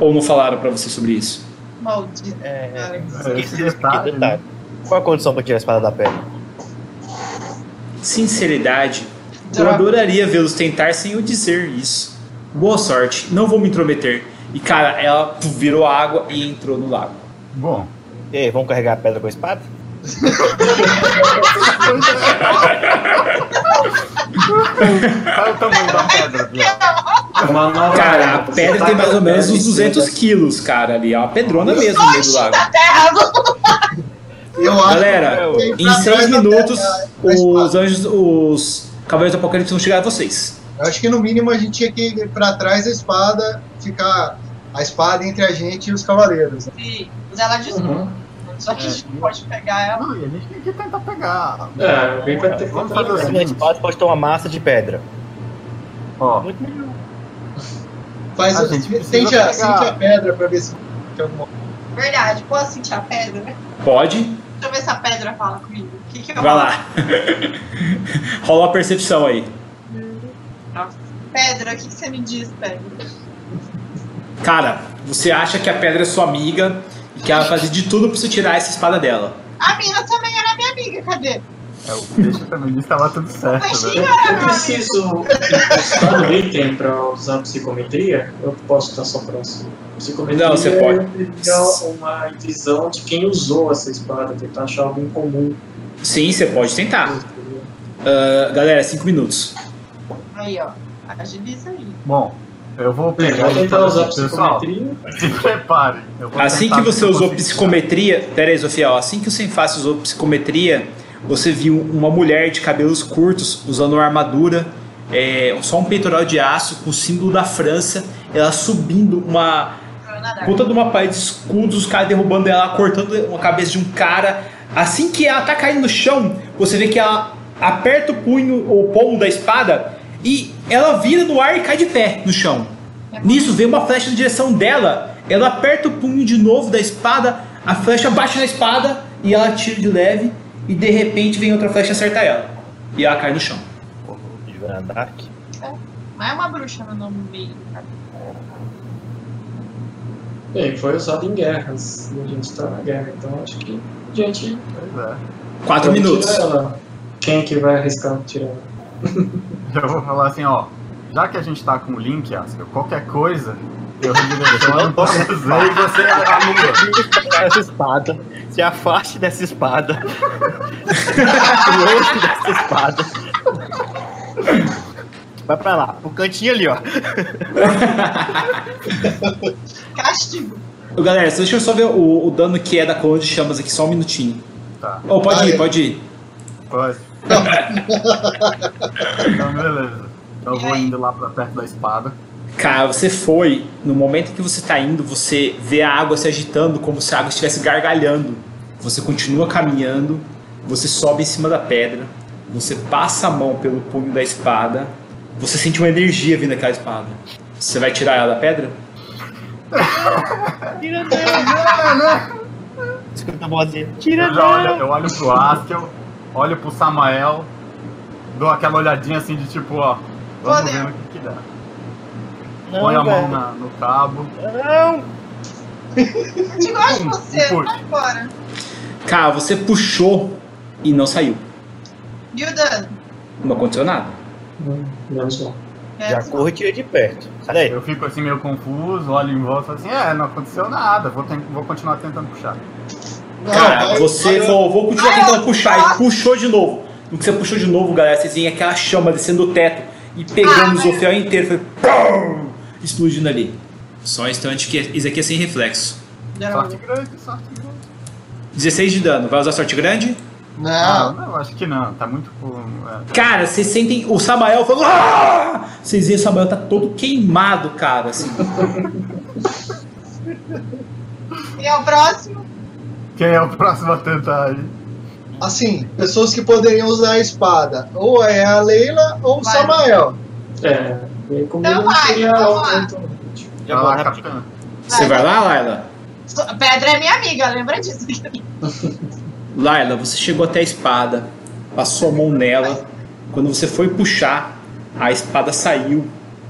Ou não falaram pra você sobre isso? Maldito. É, Esse detalhe, né? Qual a condição pra tirar a espada da pedra? Sinceridade, eu adoraria vê-los tentar sem eu dizer isso. Boa sorte, não vou me intrometer. E cara, ela virou água e entrou no lago. Bom, E aí, vamos carregar a pedra com a espada? Qual é o tamanho da pedra, Cara, a pedra tá tem mais ou menos uns em 200 cima quilos, cara, ali. É uma pedrona mesmo no meio do lago. Acho Galera, que em pra 6 trás da minutos, os anjos, os cavaleiros do apocalipse vão chegar a vocês. Eu acho que no mínimo a gente tinha que ir pra trás da espada, ficar a espada entre a gente e os cavaleiros. Sim, mas ela desmonta. Uhum. Só que a gente não pode pegar ela. Não, e a gente tem que tentar pegar. É, alguém vai ter que Vamos tentar fazer. Na seguinte. espada pode ter uma massa de pedra. Ó, Muito melhor. Faz, A gente sente, a, sente a pedra pra ver se tem alguma Verdade, posso sentir a pedra? Deixa Pode? eu ver se a pedra fala comigo. O que, que eu Vai lá. Rola a percepção aí. Pedra, o que, que você me diz, pedra? Cara, você acha que a pedra é sua amiga e que ela vai fazer de tudo pra você tirar essa espada dela. A mina também era minha amiga, cadê? é, o peixe feminista estava tudo certo, Mas tinha, Eu preciso no item pra usar psicometria? Eu posso estar só próximo. Psicometria Não, você pode. é uma visão de quem usou essa espada, tentar achar algo em comum. Sim, você pode tentar. Ah, galera, 5 minutos. Aí, ó. Agiliza aí. Bom, eu vou pegar vou e tentar usar assim, pessoal. psicometria. Se prepare. eu Assim que você eu usou psicometria, pera aí, Sofia, ó, assim que o Senfácio usou psicometria, você viu uma mulher de cabelos curtos usando uma armadura, é, só um peitoral de aço com o símbolo da França, ela subindo uma eu puta de uma parede de escudos, os caras derrubando ela, cortando a cabeça de um cara. Assim que ela tá caindo no chão, você vê que ela aperta o punho ou o pomo da espada e ela vira no ar e cai de pé no chão. Nisso vem uma flecha na direção dela, ela aperta o punho de novo da espada, a flecha bate na espada e ela tira de leve e de repente vem outra flecha e acerta ela. E ela cai no chão. De Varandak. Mas é uma bruxa no nome meio, cara. Bem, foi usado em guerras e a gente tá na guerra, então acho que gente. Pois é. Quatro minutos. Quem que vai arriscar tirar? Eu vou falar assim, ó. Já que a gente tá com o link, Asker, qualquer coisa, eu redireciono pra você e você anula. essa espada. Se afaste dessa espada. Longe dessa espada. Vai pra lá, pro cantinho ali, ó. Castigo. Galera, deixa eu só ver o, o dano que é da coluna de chamas aqui, só um minutinho. Tá, Oh, pode Ah, ir, é. pode ir. pode. então, beleza. Então eu vou indo lá pra perto da espada. Cara, você foi, no momento que você tá indo, você vê a água se agitando como se a água estivesse gargalhando. Você continua caminhando, você sobe em cima da pedra, você passa a mão pelo punho da espada, você sente uma energia vindo daquela espada. Você vai tirar ela da pedra? Escuta a vozinha. Tira Eu, já olho, eu olho pro Askel, olho pro Samael, dou aquela olhadinha assim de tipo, ó, vamos Fodeu. ver o que, que dá. Põe a Não, mão na- no cabo. Não! Eu te gosto de Hum, você, vai embora. Cara, você puxou e não saiu. E o dano? Não aconteceu nada. Menos mal. É, Já corre e tira de perto. Sai daí. Eu fico assim meio confuso, olho em volta e falo assim, é, não aconteceu nada, vou, ten- vou continuar tentando puxar. Cara, você vai- vou, vou continuar tentando eu- puxar e puxou de novo. No que você puxou de novo, galera, vocês veem aquela chama descendo do teto e pegando Ah, o Zofiel inteiro, foi pum, explodindo ali. Só um instante que isso aqui é sem reflexo. Sorte grande, sorte grande. 16 de dano, vai usar sorte grande? Ah, Não, não, acho que não, tá muito. é, Cara, vocês sentem o Samael falando. "Ah!" Vocês veem o Samael tá todo queimado, cara. Assim. E é o próximo? Quem é o próximo a tentar assim, pessoas que poderiam usar a espada. Ou é a Leila ou o Vai. Samael. É, Então não vai, vamos algo lá. Já Vai lá. Você vai lá, Laila? Pedra é minha amiga, lembra disso? Laila, você chegou até a espada, passou a mão nela. Quando você foi puxar, a espada saiu.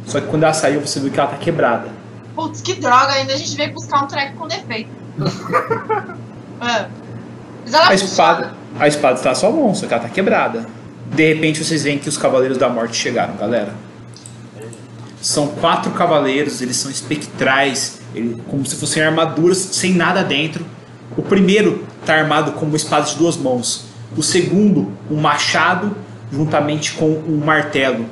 Só que quando ela saiu, você viu que ela tá quebrada. Putz, que droga, ainda a gente veio buscar um treco com defeito. É. Mas ela A espada, a espada está na sua mão, só que ela tá quebrada. De repente vocês veem que os Cavaleiros da Morte chegaram, galera. São quatro cavaleiros, eles são espectrais, como se fossem armaduras sem nada dentro. O primeiro está armado com uma espada de duas mãos. O segundo, um machado juntamente com um martelo.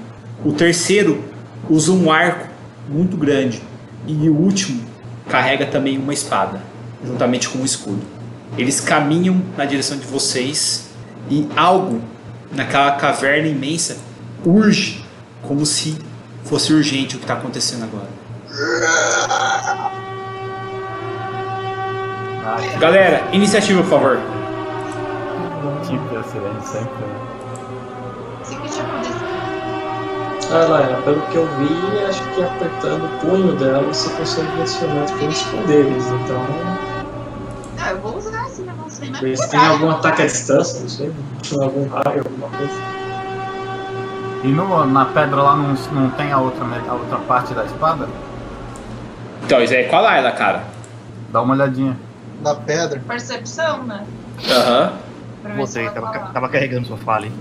O terceiro usa um arco muito grande. E o último carrega também uma espada, juntamente com um escudo. Eles caminham na direção de vocês e algo naquela caverna imensa urge, como se fosse urgente o que está acontecendo agora. Galera, iniciativa, por favor. tipo, a sirene sempre. né? Ah, Laila, pelo que eu vi, acho que apertando o punho dela você consegue direcionar diferentes poderes. Então, Ah, eu vou usar esse negócio aí, mas por tenha raio. algum ataque à distância, não sei. Algum raio, alguma coisa. E no, na pedra lá não, não tem a outra, a outra parte da espada? Então, isso aí é com a Layla, cara. Dá uma olhadinha. Na pedra. Percepção, né? Aham. Botei, ela tava, fala. tava carregando o sofá ali.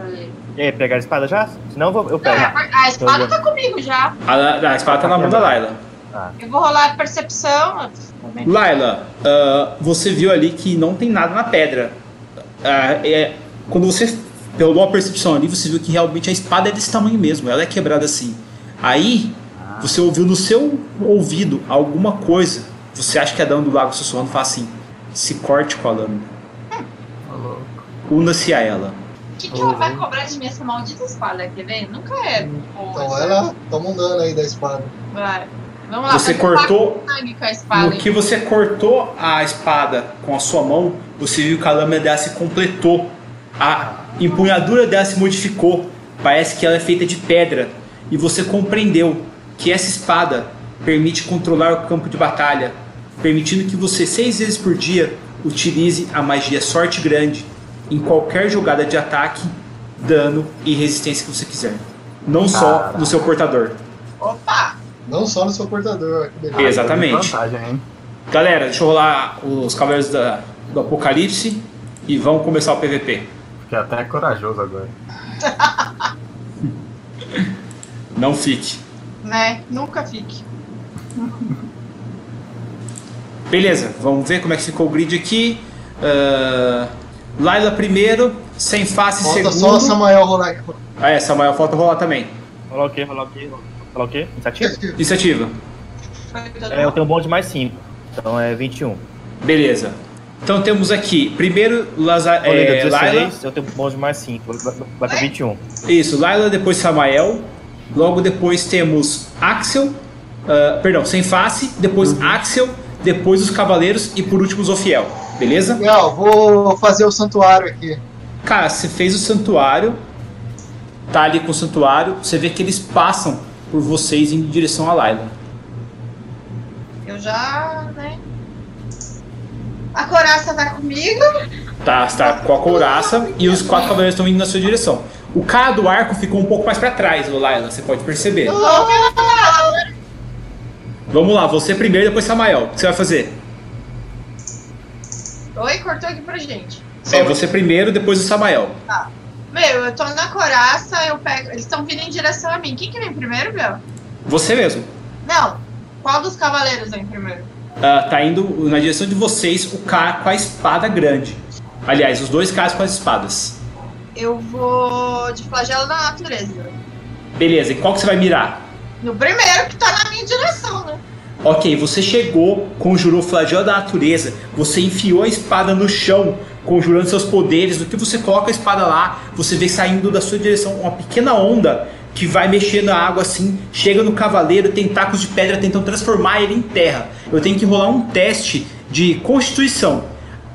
Aí. E aí, pegar a espada já? Senão eu, vou, eu Não, pego. a espada tá comigo já. A, a espada tá na mão da Layla. Eu vou rolar a percepção. Layla, ah, você viu ali que não tem nada na pedra. Ah, é, quando você pegou a percepção ali, você viu que realmente a espada é desse tamanho mesmo. Ela é quebrada assim. Aí, você ouviu no seu ouvido alguma coisa. Você acha que dano do lago sussurrando, fala assim: se corte com a lâmina. Louco. Una-se a ela. O que, que ela vai cobrar de mim essa maldita espada, quer ver? Nunca é. Então vai lá, toma um dano aí da espada. Vai. Vamos lá. Você cortou sangue com a espada. No que você cortou a espada com a sua mão, você viu que a lâmina dela se completou. A empunhadura dela se modificou. Parece que ela é feita de pedra. E você compreendeu que essa espada permite controlar o campo de batalha, permitindo que você seis vezes por dia utilize a magia Sorte Grande em qualquer jogada de ataque, dano e resistência que você quiser. Não só Caraca. no seu portador. Opa! Não só no seu portador, que beleza. Exatamente. Vantagem, hein? Galera, deixa eu rolar os Cavaleiros da- do Apocalipse e vamos começar o PVP. Fiquei até corajoso agora. Não fique. Né? Nunca fique. Beleza, vamos ver como é que ficou o grid aqui. Ah, Laila primeiro, sem face Falta segundo. só o Samael rolar aqui. Ah, é, Samuel, falta rolar também. Rolar o quê? Rolar o quê? Rolar o quê? Iniciativa? Iniciativa. É, eu tenho um bom de mais 5. Então é 21. Beleza. Então temos aqui, primeiro Laza, é, deu Laila. 16, eu tenho um bom de mais 5. Vai, pra 21. Isso, Laila, depois Samael. Logo depois temos Axel. ah, perdão, sem face. Depois Axel. Depois os Cavaleiros. E por último, Zofiel. Beleza? Legal, vou fazer o santuário aqui. Cara, você fez o santuário, tá ali com o santuário, você vê que eles passam por vocês em direção a Laila. Eu já, né? A coraça tá comigo. Tá, você tá com a couraça e os quatro cavaleiros estão indo na sua direção. O cara do arco ficou um pouco mais pra trás, Laila, você pode perceber. Ela. Vamos lá, você primeiro, depois Samael. O que você vai fazer? Oi, cortou aqui pra gente. É você primeiro, depois o Samael. Meu, eu tô na coraça, eu pego. Eles estão vindo em direção a mim. Quem que vem primeiro, meu? Você mesmo. Não. Qual dos cavaleiros vem primeiro? Ah, tá indo na direção de vocês o cara com a espada grande. Aliás, os dois caras com as espadas. Eu vou de flagelo da natureza. Beleza, e qual que você vai mirar? No primeiro que tá na minha direção, né? Ok, você chegou, conjurou o flagelo da natureza, você enfiou a espada no chão, conjurando seus poderes. No que você coloca a espada lá, você vê saindo da sua direção uma pequena onda que vai mexer na água assim, chega no cavaleiro, tentáculos de pedra tentam transformar ele em terra. Eu tenho que rolar um teste de constituição.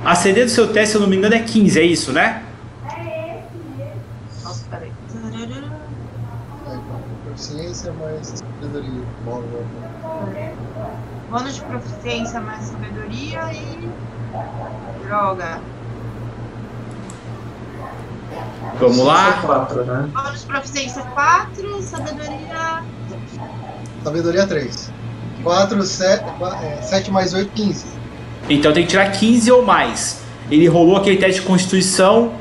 A CD do seu teste, se eu não me engano, é 15, é isso, né? Nossa, peraí. Ciência mais sabedoria. Bom, bom, bom. Bônus de proficiência mais sabedoria e. Droga. Vamos lá. Quatro, né? Bônus de proficiência 4, sabedoria. Sabedoria 3. 4, 7, 7 mais 8, 15. Então tem que tirar 15 ou mais. Ele rolou aquele teste de constituição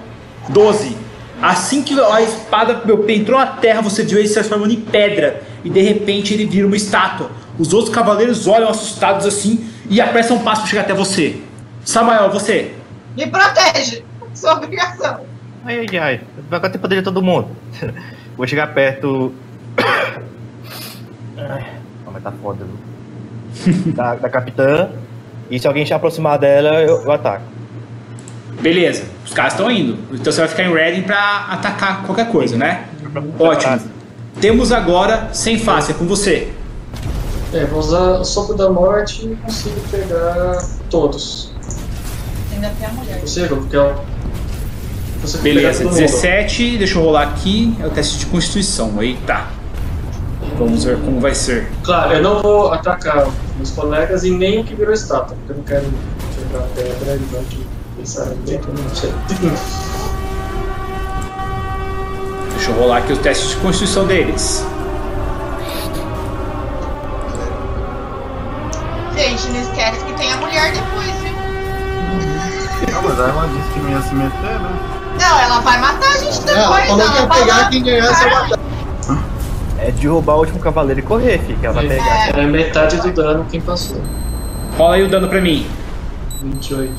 12. Assim que a espada meu, entrou na terra, você viu ele se transformando em pedra. E de repente ele vira uma estátua. Os outros cavaleiros olham assustados assim e apressam um passo para chegar até você. Samuel, você. Me protege! Sua obrigação. Ai, ai, ai. Vai ter poder de todo mundo. Vou chegar perto. Ai, mas tá foda, viu? Da, da capitã. E se alguém se aproximar dela, eu, eu ataco. Beleza, os caras estão indo. Então você vai ficar em ready pra atacar qualquer coisa, né? Ótimo. Temos agora sem face, é com você. É, vou usar o sopro da morte e consigo pegar todos. Ainda tem a mulher. Possível, porque é o. Consigo pegar Beleza, todo mundo. 17, deixa eu rolar aqui. É o teste de constituição. Eita. Vamos ver como vai ser. Claro, eu não vou atacar meus colegas e nem o que virou estátua, porque eu não quero a pedra e vai que pensar dentro, não sei. Deixa eu rolar aqui os testes de constituição deles. Gente, não esquece que tem a mulher depois, viu? Não, mas aí ela disse que não ia se meter, né? Não, ela vai matar a gente Ela depois. falou que ia ela vai pegar lá- quem ganhasse a batalha. É derrubar o último cavaleiro e correr, que ela vai É. pegar. É metade do dano quem passou. Rola aí o dano pra mim. 28.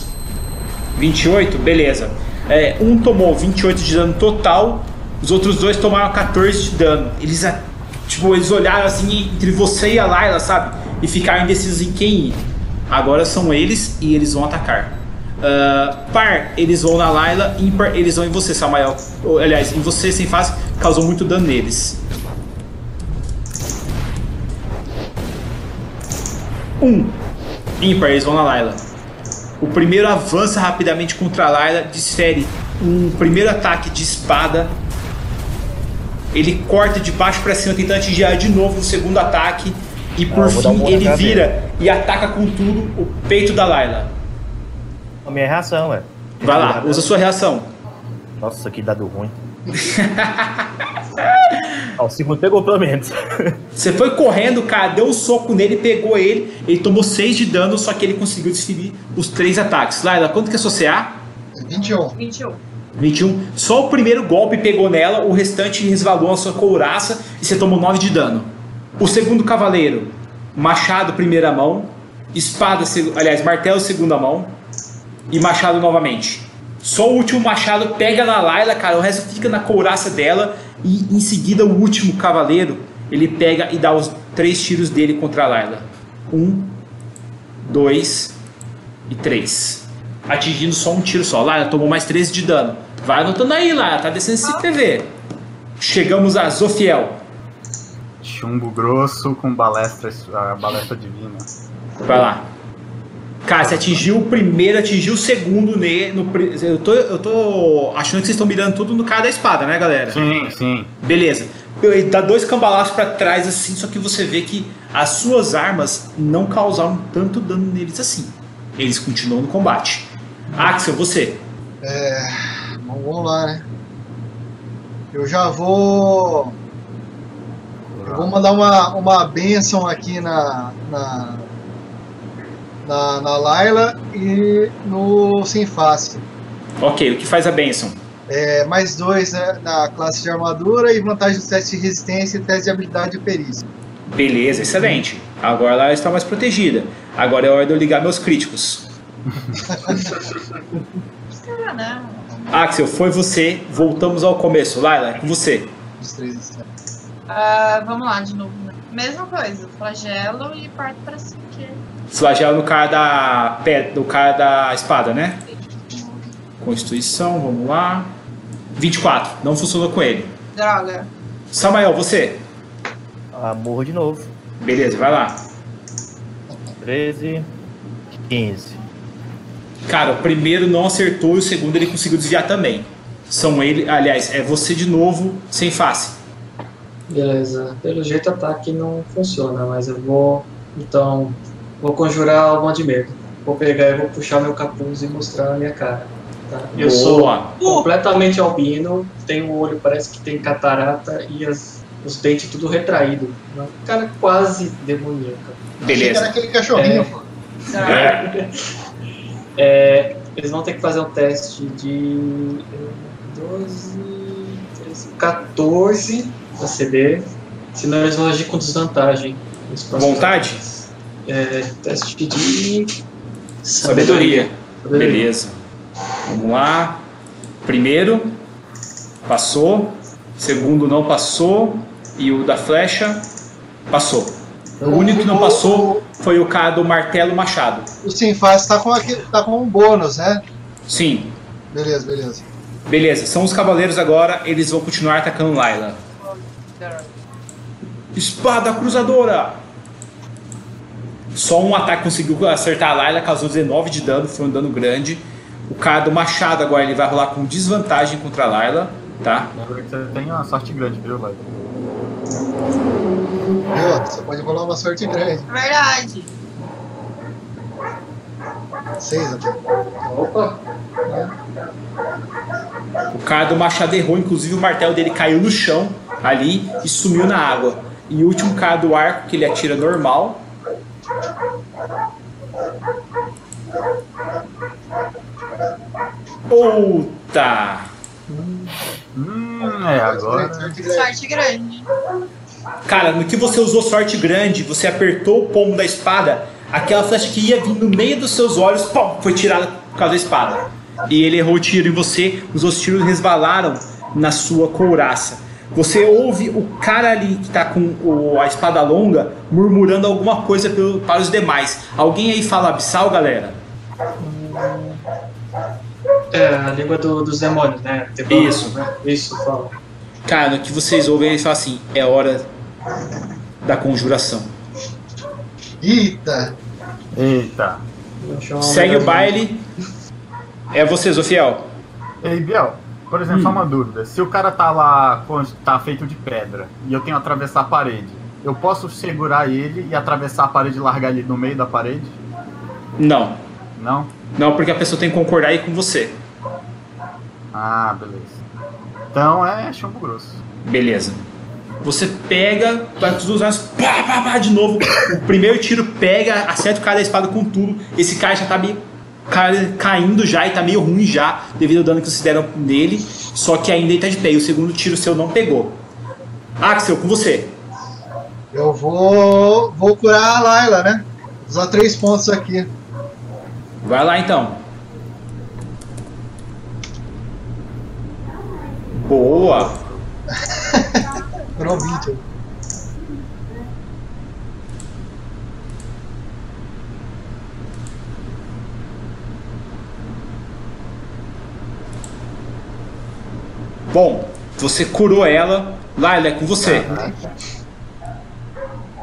28, beleza. É, um tomou 28 de dano total, os outros dois tomaram 14 de dano. Eles, a- tipo, eles olharam assim entre você e a Layla, sabe? E ficaram indecisos em quem ir. Agora são eles e eles vão atacar. Ah, par, eles vão na Layla, ímpar, eles vão em você, Samael. Ou, Aliás, em você sem face, causou muito dano neles. Um, ímpar, eles vão na Layla. O primeiro avança rapidamente contra a Layla, desfere um primeiro ataque de espada. Ele corta de baixo para cima, tentando atingir de novo no segundo ataque. E por vou dar um fim ele vira e ataca com tudo o peito da Layla. A minha reação, é. Vai lá, usa sua reação. Nossa, que dado ruim. Ó, o segundo pegou pelo menos. Você foi correndo, cara, deu um soco nele, pegou ele, ele tomou 6 de dano, só que ele conseguiu desferir os três ataques. Layla, quanto que é seu CA? 21. 21. 21. Só o primeiro golpe pegou nela, o restante resvalou na sua couraça e você tomou 9 de dano. O segundo cavaleiro, machado primeira mão, espada, aliás, martelo segunda mão e machado novamente. Só o último machado pega na Layla, cara, o resto fica na couraça dela e em seguida o último cavaleiro, ele pega e dá os três tiros dele contra a Layla. Um, dois e três. Atingindo só um tiro só. Layla tomou mais 13 de dano. Vai anotando aí, Layla, tá descendo esse PV. Chegamos a Zofiel. Chumbo grosso com balestra, a balestra divina. Vai lá. Cara, você atingiu o primeiro, atingiu o segundo ne- no, eu, tô, eu tô achando que vocês estão mirando tudo no cara da espada, né, galera? Sim, sim. Beleza. Ele dá dois cambalaços pra trás assim, só que você vê que as suas armas não causaram tanto dano neles assim. Eles continuam no combate. Axel, você. Bom, vamos lá, né? Eu já vou. Eu vou mandar uma, uma benção aqui na. na. na, na Layla e no Sem Face. Ok, o que faz a benção? É, mais dois né, na classe de armadura e vantagem no teste de resistência e teste de habilidade e perícia. Beleza, excelente. Agora ela está mais protegida. Agora é hora de eu ligar meus críticos. Ah, não. Axel, foi você. Voltamos ao começo. Laila, é com você. Os Ah, vamos lá de novo. né? Mesma coisa, flagelo e parto pra cima. Que... Flagelo no cara da. Pé, do cara da espada, né? Constituição, vamos lá. 24, não funcionou com ele. Droga. Samael, você. Ah, morro de novo. Beleza, vai lá. 13, 15. Cara, o primeiro não acertou e o segundo ele conseguiu desviar também. São ele, aliás, é você de novo, sem face. Beleza. Pelo jeito ataque não funciona, mas eu vou. Então. Vou conjurar alma de medo. Vou pegar e vou puxar meu capuz e mostrar a minha cara. tá? Eu sou completamente albino, tenho um olho, parece que tem catarata e as- os dentes tudo retraído. Uma cara quase demoníaca. Achei que era Beleza. aquele cachorrinho, É. pô. É, É, eles vão ter que fazer um teste de eh, 12, 13, 14 pra CD, senão eles vão agir com desvantagem. Vontade? É, teste de Sabedoria. Beleza. Vamos lá. Primeiro, passou. Segundo, não passou. E o da flecha, passou. O único que não passou foi o cara do martelo machado. O Sinfaz tá com, aqui, tá com um bônus, né? Sim. Beleza, beleza. Beleza, são os cavaleiros agora. Eles vão continuar atacando Layla. Espada cruzadora! Só um ataque conseguiu acertar a Layla, causou 19 de dano, foi um dano grande. O cara do machado agora ele vai rolar com desvantagem contra a Layla, tá? Você tem uma sorte grande, viu, Lai? Viu? Você pode rolar uma sorte grande. Verdade. Seis até. Opa! O cara do machado errou, inclusive o martelo dele caiu no chão ali e sumiu na água. E o último cara do arco que ele atira normal. Outa! Hum, é, agora. Sorte grande. Cara, no que você usou sorte grande, você apertou o pomo da espada, aquela flecha que ia vir no meio dos seus olhos, pum, foi tirada por causa da espada. E ele errou o tiro em você, os outros tiros resvalaram na sua couraça. Você ouve o cara ali que tá com o- a espada longa murmurando alguma coisa pelo- para os demais. Alguém aí fala abissal, galera? É, a língua do- dos demônios, né? Isso. Né? Isso, fala. Cara, no que vocês ouvem, ele fala assim: é hora da conjuração. Eita! Eita. Segue o baile. É você, Zofiel. Ei, Biel, por exemplo, só uma dúvida. Se o cara tá lá, tá feito de pedra, e eu tenho que atravessar a parede, eu posso segurar ele e atravessar a parede e largar ele no meio da parede? Não. Não? Não, porque a pessoa tem que concordar aí com você. Ah, beleza. Então é chumbo grosso. Beleza. Você pega, vai com os dois olhos, pá, pá, pá, de novo. O primeiro tiro pega, acerta o cara da espada com tudo. Esse cara já tá meio caindo já e tá meio ruim já, devido ao dano que vocês deram nele. Só que ainda ele tá de pé. E o segundo tiro seu não pegou. Axel, com você. Eu vou. vou curar a Layla, né? Usar três pontos aqui. Vai lá então. Boa! Curou 20. Bom, você curou ela. Laila, é com você.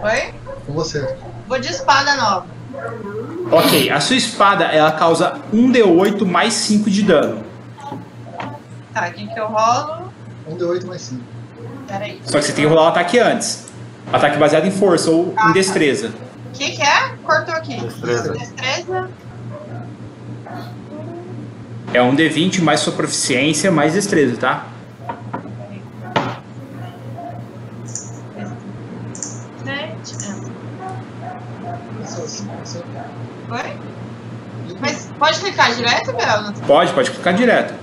Oi? Com você. Vou de espada nova. Ok, a sua espada ela causa 1d8 mais 5 de dano. Tá, o que eu rolo? Um D8 mais 5. Peraí. Só que você tem que rolar o ataque antes. Ataque baseado em força ou em destreza. O que que é? Cortou aqui. Destreza. Destreza. É um D20 mais sua proficiência mais destreza, tá? Sete. Oi? Mas pode clicar direto, Bel? Pode, pode clicar direto.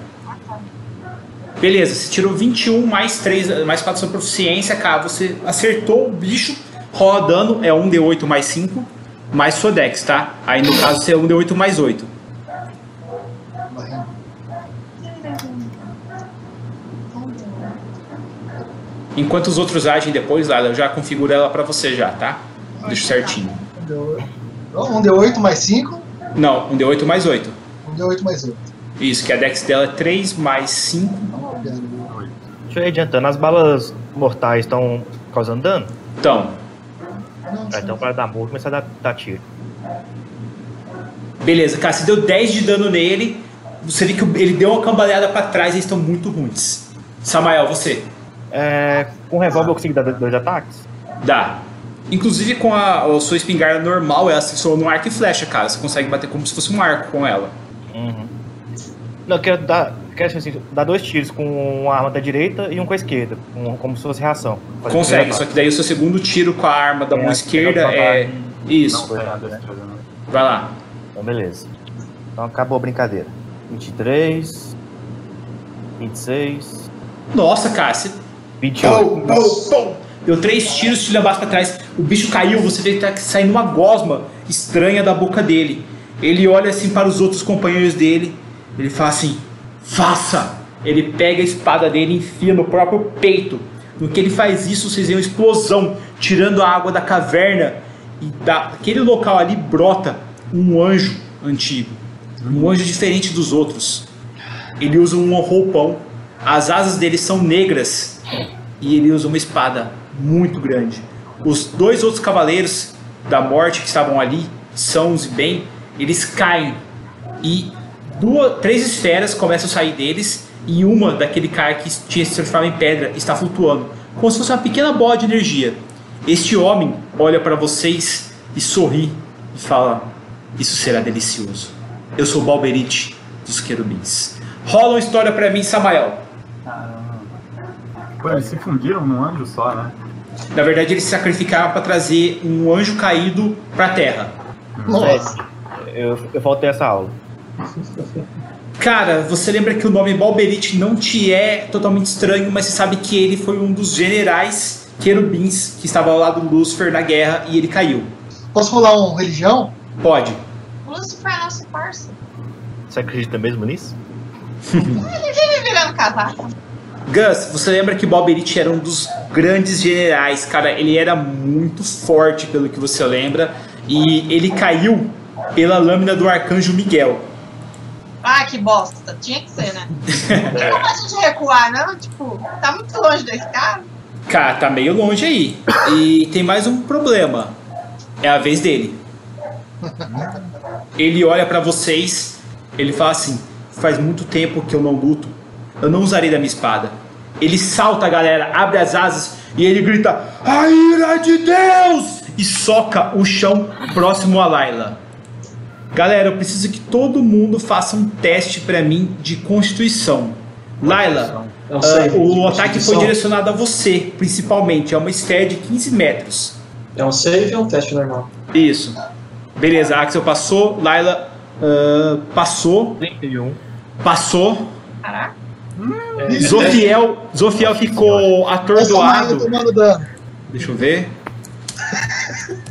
Beleza, você tirou 21 mais 3, mais 4 sua proficiência, cara. Você acertou o bicho, rola dano, é 1d8 mais 5, mais sua dex, tá? Aí no caso você é 1d8 mais 8. Enquanto os outros agem depois, lá, eu já configuro ela pra você já, tá? Deixa certinho. Um D8 mais 5. Não, 1d8 mais 8. Um D8 mais 8. Isso, que a dex dela é 3 mais 5. Deixa eu ir adiantando. As balas mortais estão causando dano? Então, Ah, então para dar morro, começar a dar, dar tiro. beleza, cara, você deu 10 de dano nele. Você vê que ele deu uma cambaleada pra trás e eles estão muito ruins. Samael, você. É, com revólver eu consigo dar dois ataques? Dá. Inclusive com a, a sua espingarda normal, ela se transformou num arco e flecha, cara. Você consegue bater como se fosse um arco com ela. Uhum. Não, eu quero dar, quero assim, dar dois tiros com uma arma da direita e um com a esquerda, com- como se fosse reação. Fazer Consegue, só que daí o seu segundo tiro com a arma da É, mão esquerda Pega é. vantagem. Isso, Não, é a destreza, né? vai lá. Então, beleza. Então acabou a brincadeira. 23, 26, Nossa, cara, você 28. Pum, pum, pum. Deu três tiros, te levasse pra trás. O bicho caiu, você vê que tá saindo uma gosma estranha da boca dele. Ele olha assim para os outros companheiros dele. Ele fala assim: Faça! Ele pega a espada dele e enfia no próprio peito. No que ele faz isso, vocês veem uma explosão, tirando a água da caverna. E daquele local ali brota um anjo antigo. Um anjo diferente dos outros. Ele usa um roupão. As asas dele são negras. E ele usa uma espada muito grande. Os dois outros cavaleiros da morte que estavam ali, sãos e bem, eles caem. E duas, três esferas começam a sair deles. E uma daquele cara que tinha se transformado em pedra está flutuando, como se fosse uma pequena bola de energia. Este homem olha para vocês e sorri e fala: Isso será delicioso. Eu sou Balberite dos querubins. Rola uma história para mim, Samael. Pô, eles se fundiram num anjo só, né? Na verdade, eles se sacrificaram para trazer um anjo caído para a terra. Nossa. Eu, eu faltei essa aula. Cara, você lembra que o nome Balberite não te é totalmente estranho, mas você sabe que ele foi um dos generais querubins que estava ao lado do Lúcifer na guerra e ele caiu. Posso rolar um religião? Pode. Lúcifer é nosso parça. Você acredita mesmo nisso? Ele vive virando casaco. Gus, você lembra que Balberite era um dos grandes generais, cara? Ele era muito forte, pelo que você lembra, e ele caiu pela lâmina do arcanjo Miguel. Ah, que bosta. Tinha que ser, né? Não tem como a gente recuar, não? Tipo, tá muito longe desse cara. Cara, tá meio longe aí. E tem mais um problema. É a vez dele. Ele olha pra vocês, ele fala assim: Faz muito tempo que eu não luto. Eu não usarei da minha espada. Ele salta, galera, abre as asas e ele grita: A ira de Deus! E soca o chão próximo a Layla. Galera, eu preciso que todo mundo faça um teste pra mim de constituição. É um ah, save o ataque foi direcionado a você, principalmente. É uma esfera de 15 metros. É um save ou um teste normal? Isso. Beleza, Axel passou, Layla ah, passou, 31. passou. Caraca. É, Zofiel, Zofiel ficou atordoado. Deixa eu ver.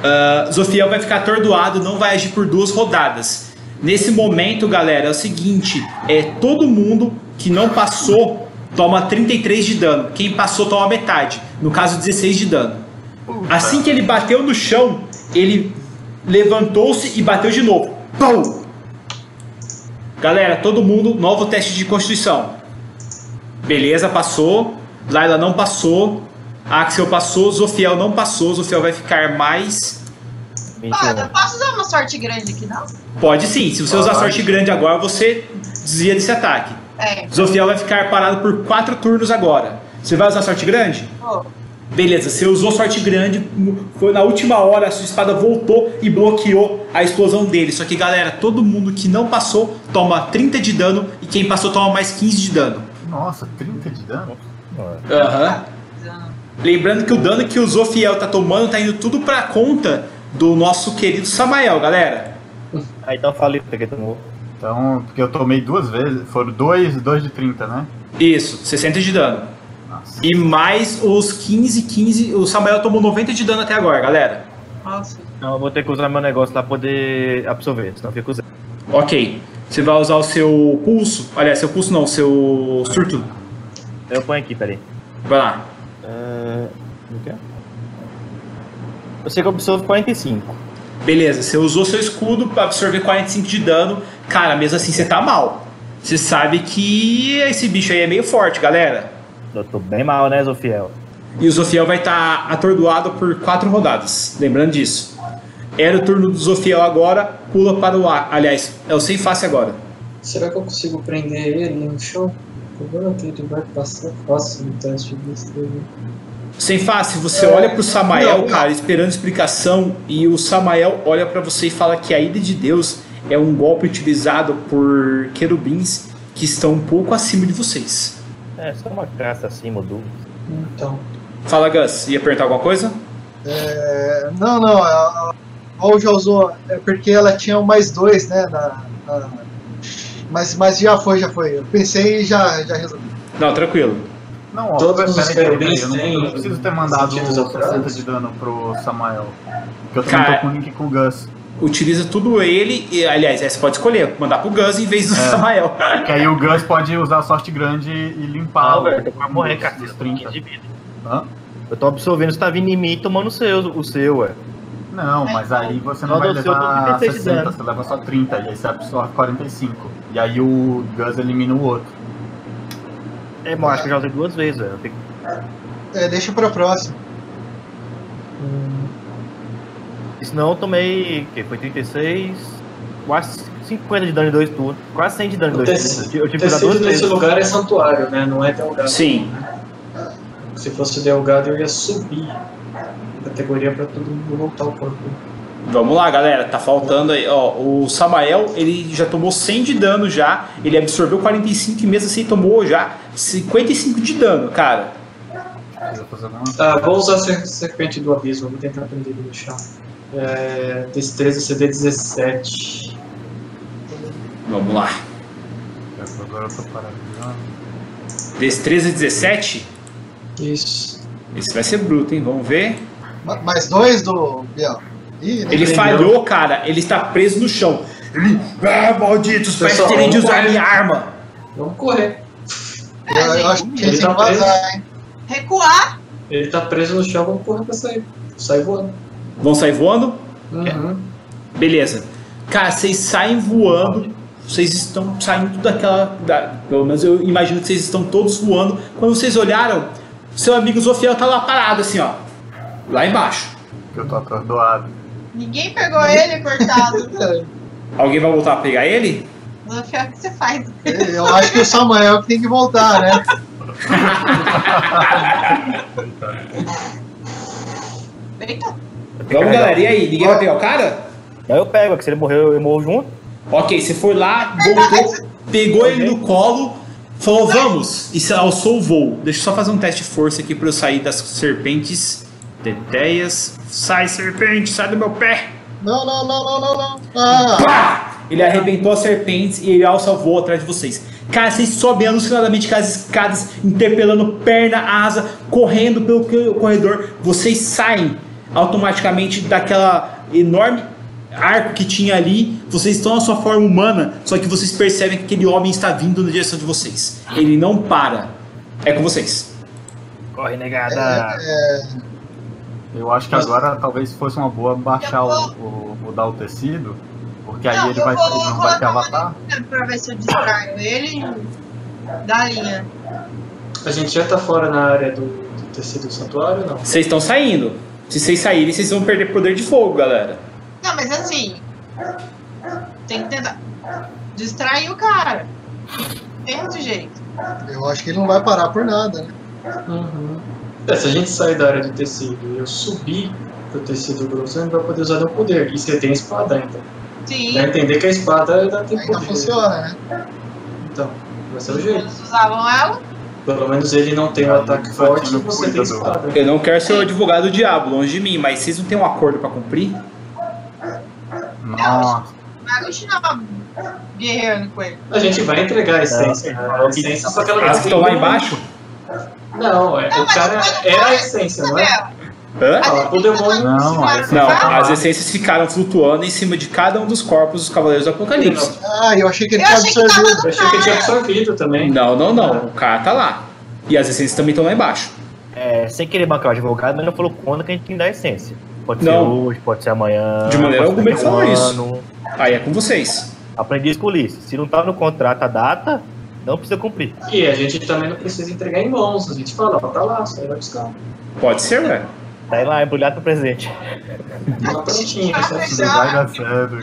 Ah, Zofiel vai ficar atordoado, não vai agir por duas rodadas. Nesse momento, galera, é o seguinte: é todo mundo que não passou toma 33 de dano. Quem passou toma metade. No caso, 16 de dano. Assim que ele bateu no chão, ele levantou-se e bateu de novo. Pum! Galera, todo mundo, novo teste de constituição. Beleza, passou. Laila não passou. Axel passou. Zofiel não passou. Zofiel vai ficar mais. Olha, 21. eu posso usar uma sorte grande aqui, não? Pode sim. Se você usar Pode. sorte grande agora, você desvia desse ataque. É. Zofiel vai ficar parado por 4 turnos agora. Você vai usar sorte grande? Pô, Beleza, você usou sorte grande, foi na última hora, a sua espada voltou e bloqueou a explosão dele. Só que, galera, todo mundo que não passou toma 30 de dano e quem passou toma mais 15 de dano. Nossa, 30 de dano? Aham. Lembrando que o dano que o Zofiel tá tomando tá indo tudo pra conta do nosso querido Samael, galera. Ah, então falei porque tomou. Então, porque eu tomei duas vezes, foram dois, dois de 30, né? Isso, 60 de dano. E mais os 15, 15. O Samael tomou 90 de dano até agora, galera. nossa. Então eu vou ter que usar meu negócio lá pra poder absorver, senão fica usando. Ok. Você vai usar o seu pulso. Aliás, seu pulso não, seu surto. Eu ponho aqui, peraí. Vai lá. É? Eu sei que eu absorvo 45. Beleza, você usou seu escudo pra absorver 45 de dano. Cara, mesmo assim você tá mal. Você sabe que esse bicho aí é meio forte, galera. Eu tô bem mal, né, Zofiel? E o Zofiel vai estar atordoado por quatro rodadas. Lembrando disso. Era o turno do Zofiel agora, pula para o ar. Aliás, é o sem face agora. Será que eu consigo prender ele no chão? Agora que ele vai passar fácil no teste de destreza. Sem face, você olha pro Samael, não, não. cara, esperando explicação, e o Samael olha pra você e fala que a ira de Deus é um golpe utilizado por querubins que estão um pouco acima de vocês. É, só uma caça acima do. Então, Fala, Gus, ia apertar alguma coisa? É, não, não. A, já usou. É porque ela tinha o mais dois, né? Na, na- mas, mas já foi, já foi. Eu pensei e já, já resolvi. Não, tranquilo. Não, ó, Todos peraí, os peraí, eu não, têm eu não preciso ter mandado sentidos 60 alterados? de dano pro Samuel. Porque eu também Cara- tô com o link com o Gus. Utiliza tudo ele. E, aliás, aí você pode escolher, mandar pro Gus em vez do É. Samael. Que aí o Gus pode usar a sorte grande e limpar. Não, o- velho, vai morrer, cara. os Você 30. de vida. Hã? Eu tô absorvendo, você tá vindo em mim e tomando o seu, o seu, ué. Não, mas aí você não Só vai levar tem 36 de 60, dano. você leva só 30, e aí você absorve 45. E aí o Gus elimina o outro. É, mas eu acho que eu já usei duas vezes, velho. Eu tenho- É, deixa pra próxima. Senão eu tomei, que foi 36, quase 50 de dano em dois turnos. Quase 100 de dano em O dois turnos. Eu tive que duas nesse lugar é santuário, né? Não é delgado. Sim. Se fosse delgado, eu ia subir a categoria pra todo mundo voltar ao corpo. Vamos lá, galera. Tá faltando aí. Ó, o Samael, ele já tomou 100 de dano já. Ele absorveu 45 e mesmo assim tomou já 55 de dano, cara. Eu vou usar a ser- serpente do abismo, vou tentar prender ele no chão. É, destreza CD 17. Vamos lá. Agora eu tô paralisando. Destreza 17. Isso. Esse vai ser bruto, hein? Vamos ver. Ma- Mais dois do Biel. Ih? Ele Entendeu? falhou, cara. Ele está preso no chão. Ele. Ah, malditos, parece terem de vamos usar correr. minha arma. Vamos correr. eu, eu acho que Ele ele tá que vazar, hein? Recuar? Ele tá preso no chão, vamos correr pra sair. Sai voando. Vão sair voando? Uhum. Beleza. Cara, vocês saem voando. Vocês estão saindo daquela. Da, pelo menos eu imagino que vocês estão todos voando. Quando vocês olharam, seu amigo Zofiel tá lá parado, assim, ó. Lá embaixo. Que eu tô atordoado. Ninguém pegou ele, cortado. Alguém vai voltar a pegar ele? Não foi o que você faz. Eu acho que o Samuel que tem que voltar, né? Eita, Vamos, galera. E aí? Ninguém vai pegar o cara? Aí eu pego, é que se ele morreu, eu morro junto. Ok, você foi lá, voltou, pegou ele no colo, falou vamos, e se alçou o voo. Deixa eu só fazer um teste de força aqui pra eu sair das serpentes. Teteias. Sai, serpente, sai do meu pé. Não, não, não, não, não, não. Ah, Pá! Ele arrebentou as serpentes e ele alça o voo atrás de vocês. Cara, vocês sobem alucinadamente aquelas escadas, interpelando perna, asa, correndo pelo corredor. Vocês saem automaticamente daquela enorme arco que tinha ali. Vocês estão na sua forma humana, só que vocês percebem que aquele homem está vindo na direção de vocês. Ele não para. É com vocês. Corre, negada. Eu acho que agora talvez fosse uma boa baixar o, o, mudar o tecido, porque aí Não, ele eu vai, vou ele não vai ter avatar. pra ver se eu distraio ele da linha. A gente já tá fora na área do, do tecido santuário, não? Vocês estão saindo. Se vocês saírem, vocês vão perder poder de fogo, galera. Não, mas assim. Tem que tentar. Distrair o cara. Tem outro jeito. eu acho que ele não vai parar por nada, né? Uhum. É, se a gente sair da área do tecido e eu subir pro tecido grosso, a gente vai poder usar meu poder. E você tem espada ainda. Sim. Dá a entender que a espada ainda tem Ainda poder. funciona, né? Então, vai ser o jeito. Eles usavam ela. Pelo menos ele não tem um ataque forte e você tem espada. Eu não quero ser o advogado do diabo, longe de mim, mas vocês não têm um acordo pra cumprir? Nossa, Vai continuar guerreando com ele. A gente vai entregar a essência. né? A essência só que ela As não que estão lá embaixo? Não, é, Não, o cara é a essência, não saber é? Hã? Fala, o demônio Não, a essência Não, as essências ficaram flutuando em cima de cada um dos corpos dos Cavaleiros do Apocalipse. Ah, eu achei que ele Eu tinha absorvido. Eu achei que tinha absorvido também. Não, não, não. O cara tá lá. E as essências também estão lá embaixo. É, sem querer bancar o advogado, mas não falou quando que a gente tem que dar essência. Pode ser Não. hoje, pode ser amanhã. De maneira ser alguma ele um falou isso. ano. Aí é com vocês. Aprendi isso com o Ulisses. Se não tá no contrato a data, não precisa cumprir. E a gente também não precisa entregar em mãos. A gente fala, ó, tá lá, só vai buscar. Pode ser, ué. Tá aí lá, embrulhado pro. Não vai dar certo.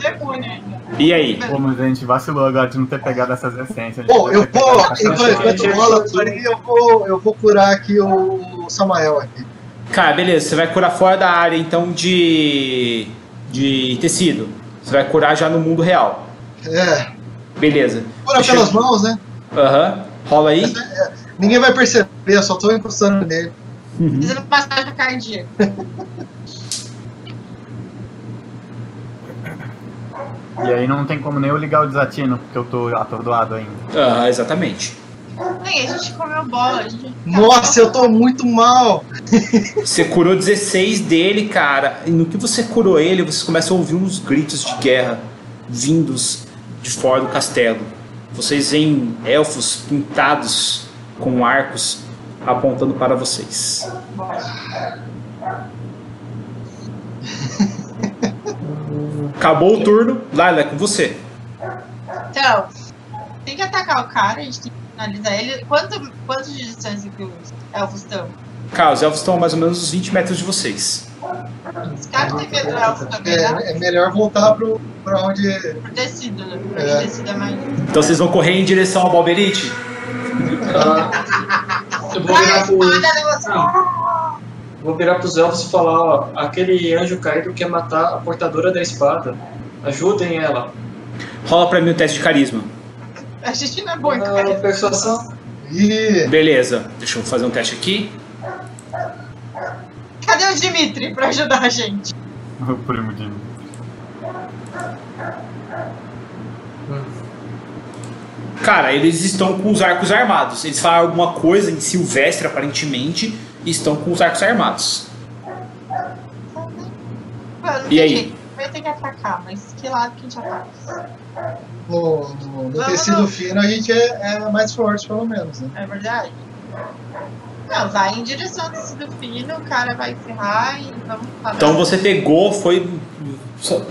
E aí? Pô, mas a gente vacilou agora de não ter pegado essas essências. Pô, eu vou, enquanto rola por aí, eu vou, eu vou curar aqui o Samael aqui. Cara, beleza. Você vai curar fora da área, então, de... De tecido. Você vai curar já no mundo real. É, Beleza. cura Deixa pelas eu- mãos, né? Aham. Rola aí. Ninguém vai perceber, eu só tô encostando nele. Fazendo passagem cardíaca. E aí não tem como nem eu ligar o desatino, porque eu tô atordoado ainda. Aham, exatamente. Nem, a gente comeu bola. A gente... Nossa, eu tô muito mal. Você curou 16 dele, cara. E no que você curou ele, você começa a ouvir uns gritos de guerra vindos de fora do castelo. Vocês veem elfos pintados com arcos apontando para vocês. Acabou o turno. Laila, é com você. Então, tem que atacar o cara, a gente tem que finalizar ele. Quanto, quanto de distância que os elfos estão? Cara, os elfos estão a mais ou menos uns 20 metros de vocês. Esse cara tem medo do elfo também, né? É, é melhor voltar pro, pra onde. Por tecido, né? Por É. tecido é mais. Então vocês vão correr em direção ao Balberite? Ah, eu vou virar, pro, vou virar pros elfos e falar, ó, aquele anjo caído quer matar a portadora da espada. Ajudem ela. Rola pra mim o teste de carisma. A gente não é bom em Ah, cara. persuasão. Ih, Beleza, deixa eu fazer um teste aqui. Cadê o Dimitri pra ajudar a gente? O primo de. Cara, eles estão com os arcos armados. Eles falam alguma coisa em silvestre, aparentemente, e estão com os arcos armados. Mano, E aí? Vai ter que atacar, mas que lado que a gente ataca? no, no- no tecido não. fino a gente é, é mais forte, pelo menos. Né? É verdade? Não, vai em direção ao tecido fino, o cara vai ferrar e vamos falar. Então você pegou, foi.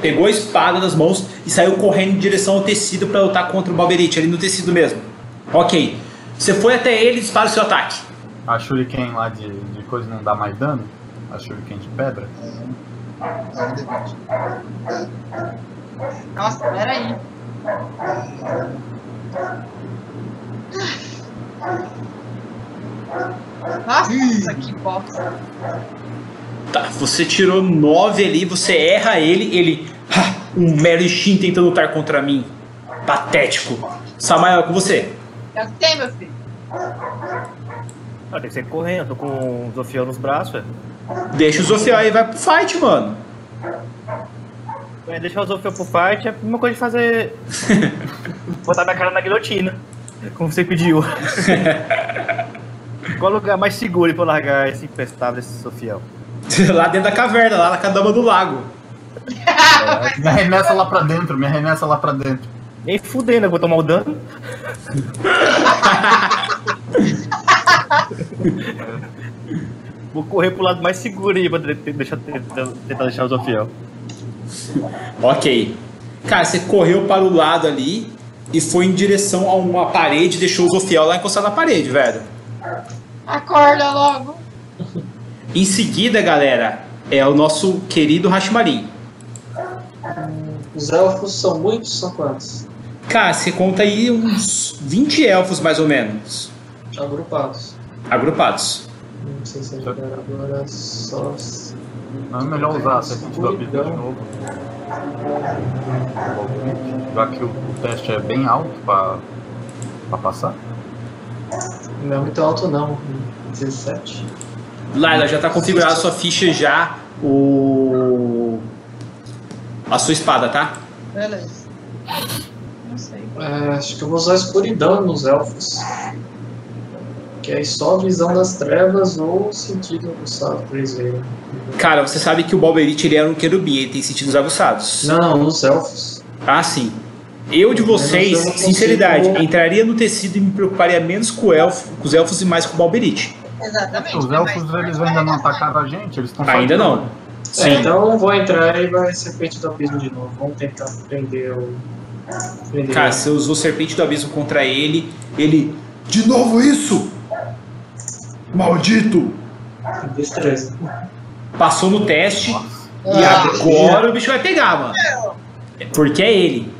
Pegou a espada nas mãos e saiu correndo em direção ao tecido pra lutar contra o Balberite, ali no tecido mesmo. Ok. Você foi até ele e dispara o seu ataque. A Shuriken lá de, de coisa não dá mais dano? A Shuriken de pedra? Nossa, peraí. Nossa, que bosta. Tá, você tirou 9 ali, você erra ele, ele. "Ha, um mero Shin tentando lutar contra mim. Patético. Samael, é com você. É que tem, meu filho. Ah, tem que ser correndo, tô com o Zofiel nos braços, velho. Deixa o Zofiel aí e vai pro fight, mano. É, deixar o Zofiel pro fight é a mesma coisa de fazer. botar minha cara na guilhotina. Como você pediu. Qual lugar mais seguro pra eu largar esse empestado, esse Sofiel? lá dentro da caverna, lá na cadama do lago. Me arremessa lá pra dentro, me arremessa lá pra dentro. Nem fudendo, eu vou tomar o dano. vou correr pro lado mais seguro aí pra de- de- deixar, tentar, tentar deixar o Zofiel. Ok. Cara, você correu para o lado ali e foi em direção a uma parede e deixou o Zofiel lá encostado na parede, velho. Acorda logo. Em seguida, galera, é o nosso querido Hashimarin. Os elfos são muitos, são quantos? Cara, você conta aí uns 20 elfos mais ou menos, Agrupados. agrupados. Não sei se é jogar agora só. se- Não é melhor usar a serpente do abismo de novo. Já que o, o teste é bem alto pra, pra passar. Não é muito alto não. 17. Laila, já tá configurada a sua ficha já, o... a sua espada, tá? Beleza. Não sei. É, acho que eu vou usar escuridão nos elfos. Que é só visão das trevas ou sentido aguçado pra eles verem. Cara, você sabe que o Balberite ele era um querubim, ele tem sentidos aguçados. Não, não, nos elfos. Ah, sim. Eu de vocês, eu sinceridade, entraria no tecido e me preocuparia menos com, o elfo, com os elfos e mais com o Balberite. Exatamente. Os mas elfos eles ainda não atacaram a gente, eles estão Ainda não. É, Sim. então eu vou entrar e vai serpente do abismo de novo. Vamos tentar prender o. Prender Cara, você usou Serpente do Abismo contra ele, ele. De novo isso! Maldito! Destreza. Passou no teste e Ah, agora o bicho vai pegar, mano. Porque é ele.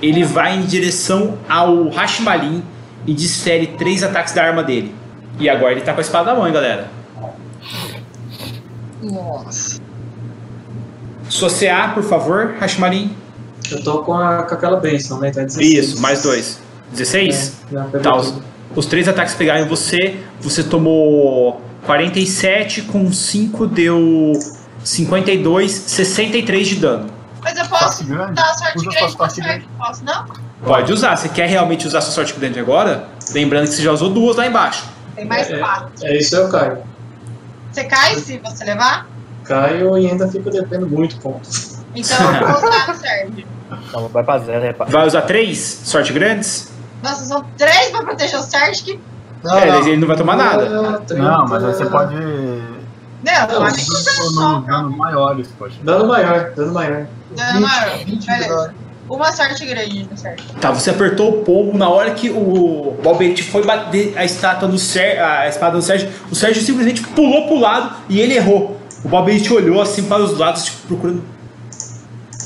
Ele vai em direção ao Hashimalin e desfere três ataques da arma dele. E agora ele tá com a espada na mão, hein, galera. Nossa. CA, por favor, Hashimalin. Eu tô com, a, com aquela benção, né? Tá 16. Isso, mais dois. 16? É, Tá, os, os três ataques pegaram em você. Você tomou 47, com 5 deu 52, 63 de dano. Mas eu posso dar a sorte Usa grande sorte sorte. Posso não? Pode usar. Você quer realmente usar sua sorte grande agora? Lembrando que você já usou duas lá embaixo. Tem mais É. quatro. É isso eu caio. Você cai se você levar? Caio e ainda fico devendo muito pontos. Então eu vou usar no Sérgio. Não, vai pra zero, é pra... Vai usar três? Sorte grandes? Nossa, são três pra proteger o Sérgio que. Não, é, não. ele não vai tomar nada. Não, mas aí você pode. Não, não, Não, é nem que usar só. danos maiores, poxa. Dano maior, dano maior. Dano maior. 20, 20 de Beleza. Uma sorte grande no Sérgio. Tá, você apertou o pombo na hora que o Balberite foi bater a estátua do Sérgio, a espada do Sérgio. O Sérgio simplesmente pulou pro lado e ele errou. O Balberite olhou assim para os lados, tipo, procurando.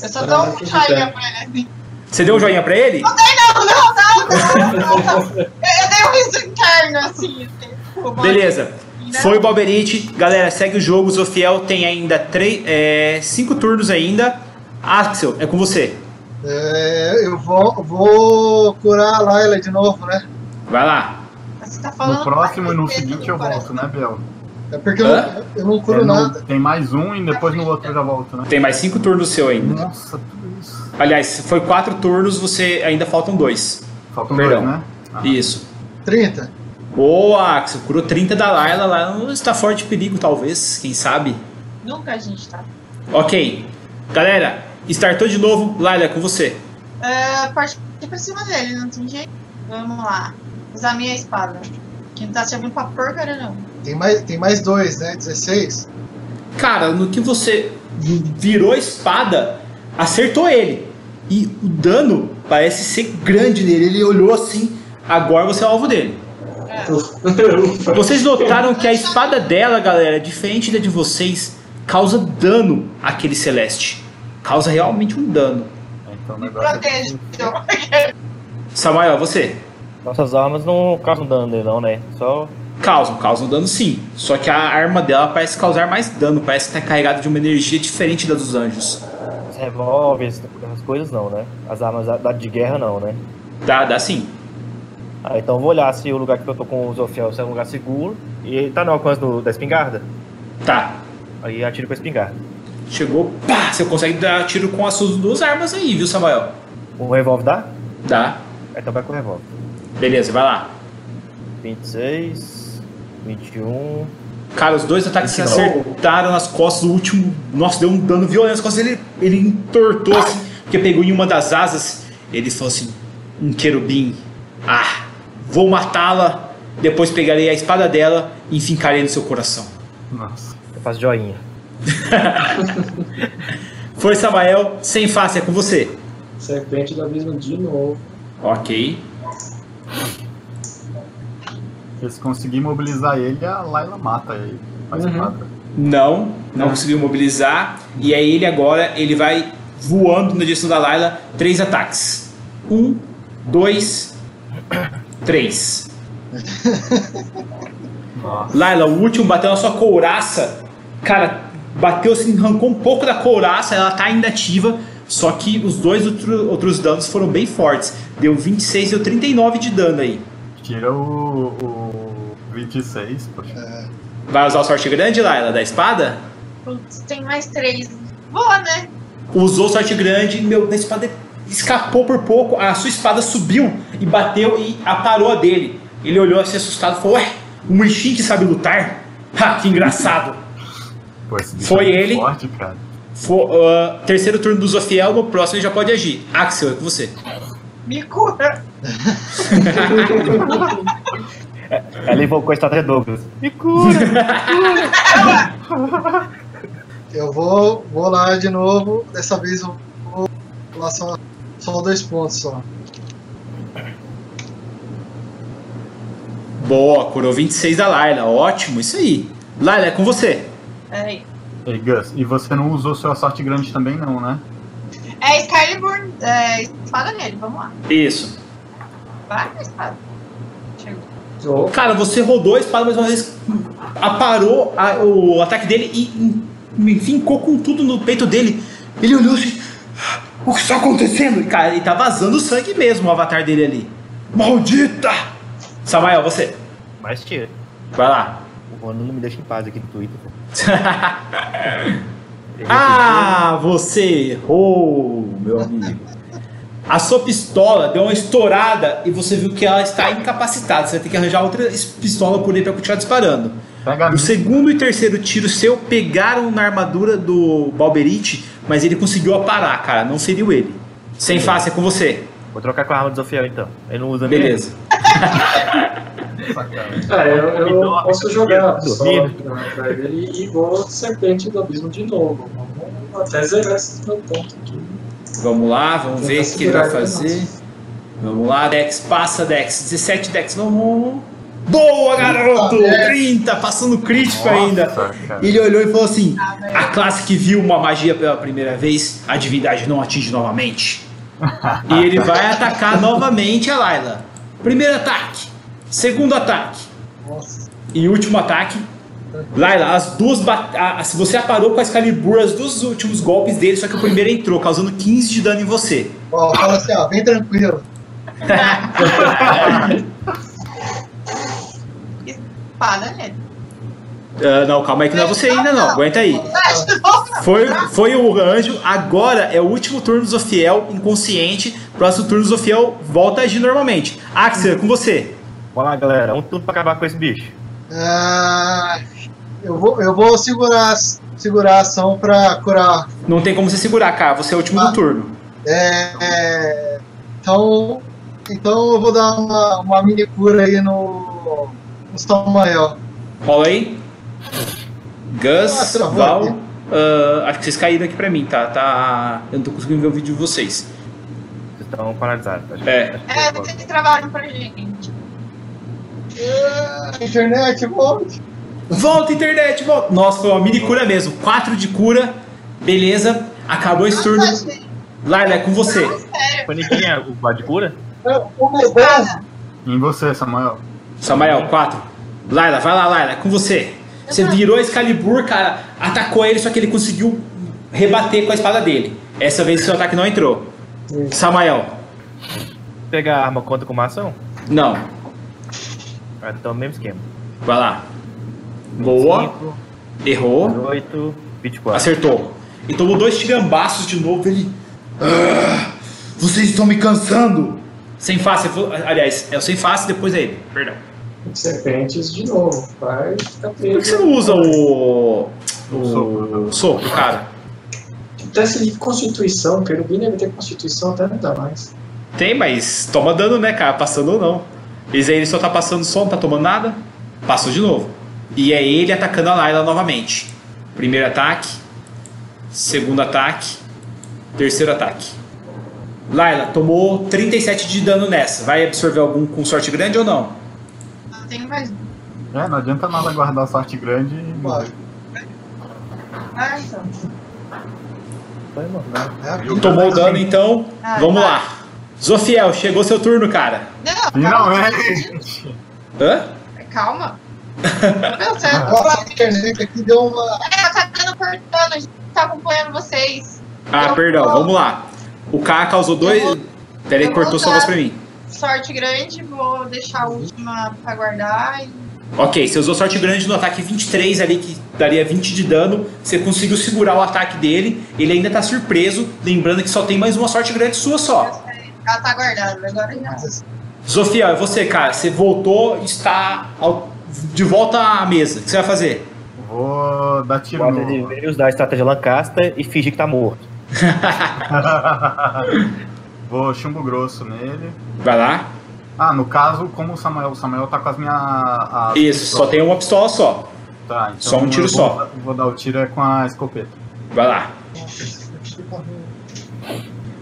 Eu só dou um joinha ideia. pra ele assim. Você deu um joinha pra ele? Não, não, não, não, não. Eu dei um riso interno assim. assim, tipo, Beleza. ainda- Foi o Balberite. Galera, segue o jogo. O Zofiel tem ainda três, é, cinco turnos ainda. Axel, é com você. É, eu vou, vou curar a Layla de novo, né? Vai lá. Você tá falando No próximo e no seguinte eu volto, né, Bel? É porque eu não, eu não curo É, no- nada. tem mais um e depois no outro eu já volto, né? Tem mais cinco turnos seu ainda. Nossa, tudo isso. Aliás, foi quatro turnos, você ainda faltam dois. Faltam Perdão. dois, né? Ah. Isso. 30. Boa, Axel. Curou 30 da Layla lá. no Está forte perigo, talvez. Quem sabe? Nunca a gente tá. Ok. Galera, startou de novo. Layla, é com você. É, partir pra cima dele, não tem jeito. Vamos lá. Usar minha espada. Que não tá servindo pra porcaria, não. Tem mais, tem mais dois, né? 16. Cara, no que você virou a espada, acertou ele. E o dano parece ser grande nele. Ele olhou assim. Agora você é o alvo dele. Vocês notaram que a espada dela, galera, diferente da de vocês, causa dano àquele celeste. Causa realmente um dano. Então o Me é protege. que- Samuel, você? Nossas armas não causam dano nele, não, né? Só. Causam, causam dano sim. Só que a arma dela parece causar mais dano. Parece que tá carregada de uma energia diferente da dos anjos. Os revólveres, essas coisas não, né? As armas da- de guerra não, né? Dá, dá sim. Ah, então eu vou olhar se o lugar que eu tô com o Zofiel é um lugar seguro. E ele tá no alcance do- da espingarda. Tá. Aí atiro com a espingarda. Chegou, pá! Você consegue dar tiro com as suas duas armas aí, viu, Samuel? O revólver dá? Dá. Então vai com o revólver. Beleza, vai lá. 26, 21. Cara, os dois ataques se acertaram nas costas. O último, nossa, deu um dano violento nas costas. Ele, ele entortou assim, porque pegou em uma das asas. Ele falou assim: um querubim. Ah, vou matá-la. Depois pegarei a espada dela e enfincarei no seu coração. Nossa. Eu faço joinha. Foi, Samael, sem face, é com você. Serpente do abismo de novo. Ok. Porque se conseguir mobilizar ele, a Layla mata ele. Faz Uhum. quadra. Não, não conseguiu mobilizar. E aí ele agora ele vai voando na direção da Layla. Três ataques. Um, dois, três. Nossa. Layla, o último bateu na sua couraça. Cara, bateu assim, arrancou um pouco da couraça. Ela tá ainda ativa. Só que os dois outro- outros danos foram bem fortes. Deu 26 e deu 39 de dano aí. Tira o, o 26, poxa. Vai usar o sorte grande, Layla, da espada? Putz, tem mais três. Boa, né? usou sorte grande, meu, a espada escapou por pouco, a sua espada subiu e bateu e aparou a dele. Ele olhou assim assustado e falou: Ué, um Ishin que sabe lutar? Ha, que engraçado! Pô, esse bicho Foi é ele. forte, cara. Fo- ah, terceiro turno do Zofiel, no próximo ele já pode agir. Axel, é com você. Me cura. Ela invocou a estratégia Douglas. Me cura! Eu vou, vou lá de novo. Dessa vez eu vou lá só, só dois pontos só. Boa, curou 26 da Layla, ótimo, isso aí. Layla, é com você. Peraí. Ei, Gus, e você não usou sua sorte grande também, não, né? É Excalibur, é, espada nele, vamos lá. Isso. Vai com a espada. Chegou. Oh, Cara, você rodou a espada mais uma vez, aparou a- o ataque dele e me fincou com tudo no peito dele. Ele olhou assim: O que está acontecendo? E cara, ele tá vazando sangue mesmo, o avatar dele ali. Maldita! Samael, você. Mas tira. Vai lá. O não me deixa em paz aqui no Twitter. ah, você errou, meu amigo. A sua pistola deu uma estourada e você viu que ela está incapacitada. Você vai ter que arranjar outra pistola por aí para continuar disparando. O segundo e terceiro tiro seu pegaram na armadura do Balberite, mas ele conseguiu aparar, cara. Não feriu ele. Sem face, é com você. Vou trocar com a arma do Zofiel então. Ele não usa? Beleza. Ah, eu, eu posso jogar pistola pra, ele e vou Serpente do Abismo de novo. Vamos até zerar esse meu ponto aqui. Vamos lá, vamos ver o Tentar que ele vai ele, fazer. Vamos lá, Dex, passa, Dex. 17 Dex, vamos. Boa, garoto! 30, passando crítico ainda. Nossa, cara. Ele olhou e falou assim: A classe que viu uma magia pela primeira vez, a divindade não atinge novamente. e ele vai atacar novamente a Layla. Primeiro ataque, segundo ataque Nossa. e último ataque. Layla, as duas. a- Se você aparou com a Excalibur, os dois últimos golpes dele, só que o primeiro entrou, causando 15 de dano em você. Ó, fala assim, ó, bem tranquilo. Espada nele. Ah, não, calma aí que não é você ainda não, aguenta aí. Foi, foi o anjo, agora é o último turno do Zofiel, inconsciente. Próximo turno do Zofiel volta a agir normalmente. Axel, é com você. Bora lá, galera. Um tudo pra acabar com esse bicho. Ah, eu, vou, eu vou segurar, segurar a ação pra curar. Não tem como você segurar, cara. Você é o último Ah. do turno. É, é, então, então eu vou dar uma, uma mini cura aí no, no Samael. Rola aí. Gus, Ah, Val. aqui. ah, acho que vocês caíram aqui pra mim, tá? tá? Eu não tô conseguindo ver o vídeo de vocês. Vocês estão paralisados. Acho É. acho que É, vocês trabalham pra gente. Ah, internet, volte. Volta, internet, volta. Nossa, foi uma mini cura mesmo. 4 de cura. Beleza. Acabou esse turno. Nossa, gente, Laila, é com você. é o bar de cura? Em você, Samuel. Samael, 4. Laila, vai lá, Laila, é com você. Você virou Excalibur, cara, atacou ele, só que ele conseguiu rebater com a espada dele. Essa vez seu ataque não entrou. Samael, Pegar a arma conta com uma ação? não. Ah, Então, mesmo esquema. Vai lá. Boa. 5, Errou. 8, 24. Acertou. E tomou dois tirambaços de novo. Ele. "Ah, vocês estão me cansando. Sem face, aliás, é o sem face, depois é ele. Perdão. Serpentes de novo. Vai ficar. Por que você não usa o. O soco. O soco, cara? Teste de constituição, querubim deve ter constituição até não dá mais. Tem, mas toma dano, né, cara? Passando ou não. Esse aí ele só tá passando som, não tá tomando nada. Passou de novo. E é ele atacando a Layla novamente. Primeiro ataque. Segundo ataque. Terceiro ataque. Layla, tomou 37 de dano nessa. Vai absorver algum com sorte grande ou não? Não tem mais. É, não adianta nada guardar sorte grande e morrer. Ah, então. Mano. É vida. Tomou dano, então. Ah, Vamos tá. lá. Zofiel, chegou seu turno, cara. Não, Finalmente! Hã? calma. Meu certo. Nossa, a internet aqui deu uma. É, tá dando cortando, a gente tá acompanhando vocês. Ah, Eu perdão, vou- vamos lá. O K causou dois. Vou- Pera aí, eu cortou sua voz pra mim. Sorte grande, vou deixar a última pra guardar. E... Ok, você usou sorte grande no ataque 23 ali, que daria 20 de dano. Você conseguiu segurar o ataque dele. Ele ainda tá surpreso. Lembrando que só tem mais uma sorte grande sua só. Ela tá guardada, agora já. Sofia, é você, cara. Você voltou e está ao- de volta à mesa. O que você vai fazer? Vou dar tiro Bota ele no. ele usar a estratégia Lancaster e fingir que tá morto. Vou chumbo grosso nele. Vai lá. Ah, no caso, como o Samuel, o Samuel tá com as minhas. as Isso, só pistolas. tem uma pistola só. Tá, então só um tiro eu só. Vou, vou dar o tiro é com a escopeta. Vai lá.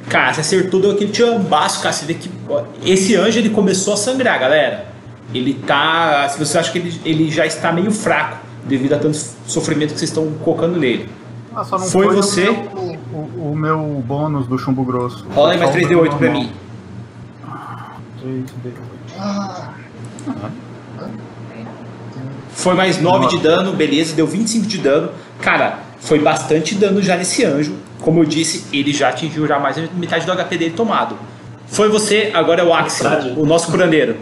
Cara, você acertou, deu aquele tirambaço, cara. Você vê que esse anjo ele começou a sangrar, galera. Ele tá. Se você acha que ele, ele já está meio fraco devido a tanto sofrimento que vocês estão colocando nele. Ah, só não Foi o você? meu- O, o meu bônus do chumbo grosso. Rola aí mais Só o 3D8 pra mim. 3D8. Ah, Foi mais 9 de dano, beleza, deu 25 de dano. Cara, foi bastante dano já nesse anjo. Como eu disse, ele já atingiu já mais metade do HP dele tomado. Foi você, agora é o Axel, o nosso curandeiro.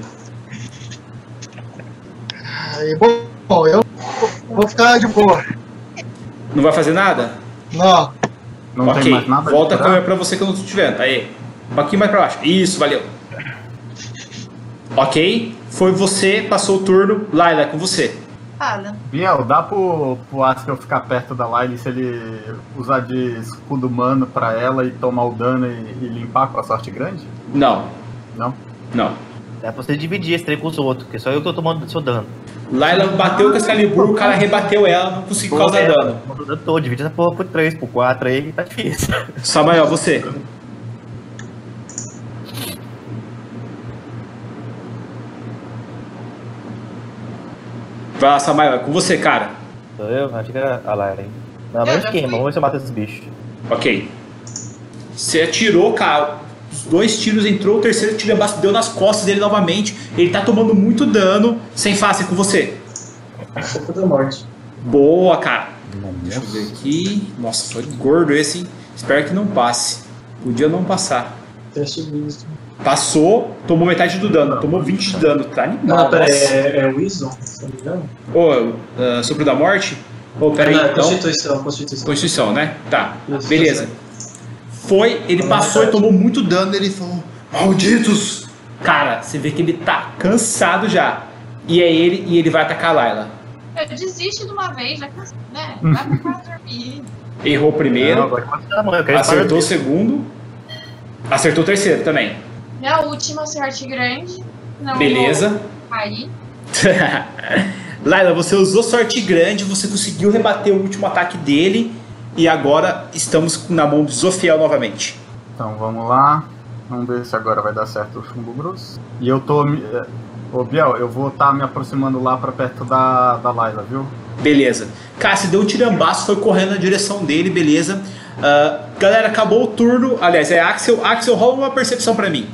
bom, eu vou ficar de boa. Não vai fazer nada? Não, Não ok, tem mais nada? volta a câmera pra você que eu não tô te vendo. Aí. Um pouquinho mais pra baixo. Isso, valeu. Ok. Foi você, passou o turno. Laila, é com você. Fala. Biel, dá pro, pro Askel ficar perto da Lyle se ele usar de escudo humano pra ela e tomar o dano e, e limpar com a sorte grande? Não, Não? não. Dá pra você dividir esse trem com os outros, porque só eu que tô tomando seu dano. Laila bateu com a Excalibur, o cara rebateu ela, não conseguiu causar É, dano. dano todo, divide essa porra por 3, por 4 aí, tá difícil. Samael, você. Vai lá, Samael, é com você, cara. Sou eu? Acho que era a Lara, hein? Não, já esquema, vamos ver se eu mato esses bichos. Ok. Você atirou, cara. Os dois tiros entrou, o terceiro tiro abaixo, deu nas costas dele novamente. Ele tá tomando muito dano. Sem face é com você. Da morte. Boa, cara. Deixa eu ver aqui. Nossa, foi gordo esse, hein? Espero que não passe. Podia não passar. Teste visto. Passou, tomou metade do dano. Tomou 20 de dano. Tá animal. Não, pera aí, é, é Wisdom, se não me engano? Ô, ah, sopro da morte? Ô, peraí, Não, é então. Constituição, Constituição. Constituição, né? Tá. Isso, Beleza. tá Foi, ele Tá passou e tomou muito dano. Ele falou: Malditos! Cara, você vê que ele tá cansado já. E é ele e ele vai atacar a Layla. Eu desisto de uma vez, já cansei, né? Vai pra casa dormir. Errou o primeiro, Não, acertou o segundo, acertou o terceiro também. Minha última sorte grande. Não Beleza. vou cair. Laila, você usou sorte grande, você conseguiu rebater o último ataque dele. E agora estamos na mão do Zofiel novamente. Então vamos lá. Vamos ver se agora vai dar certo o chumbo grosso. E eu tô. é, Ô Biel, eu vou estar me aproximando lá pra perto da, da Layla, viu? Beleza. Cara, você deu um tirambaço, foi correndo na direção dele, beleza. Ah, galera, acabou o turno. Aliás, é Axel. Axel, rola uma percepção pra mim.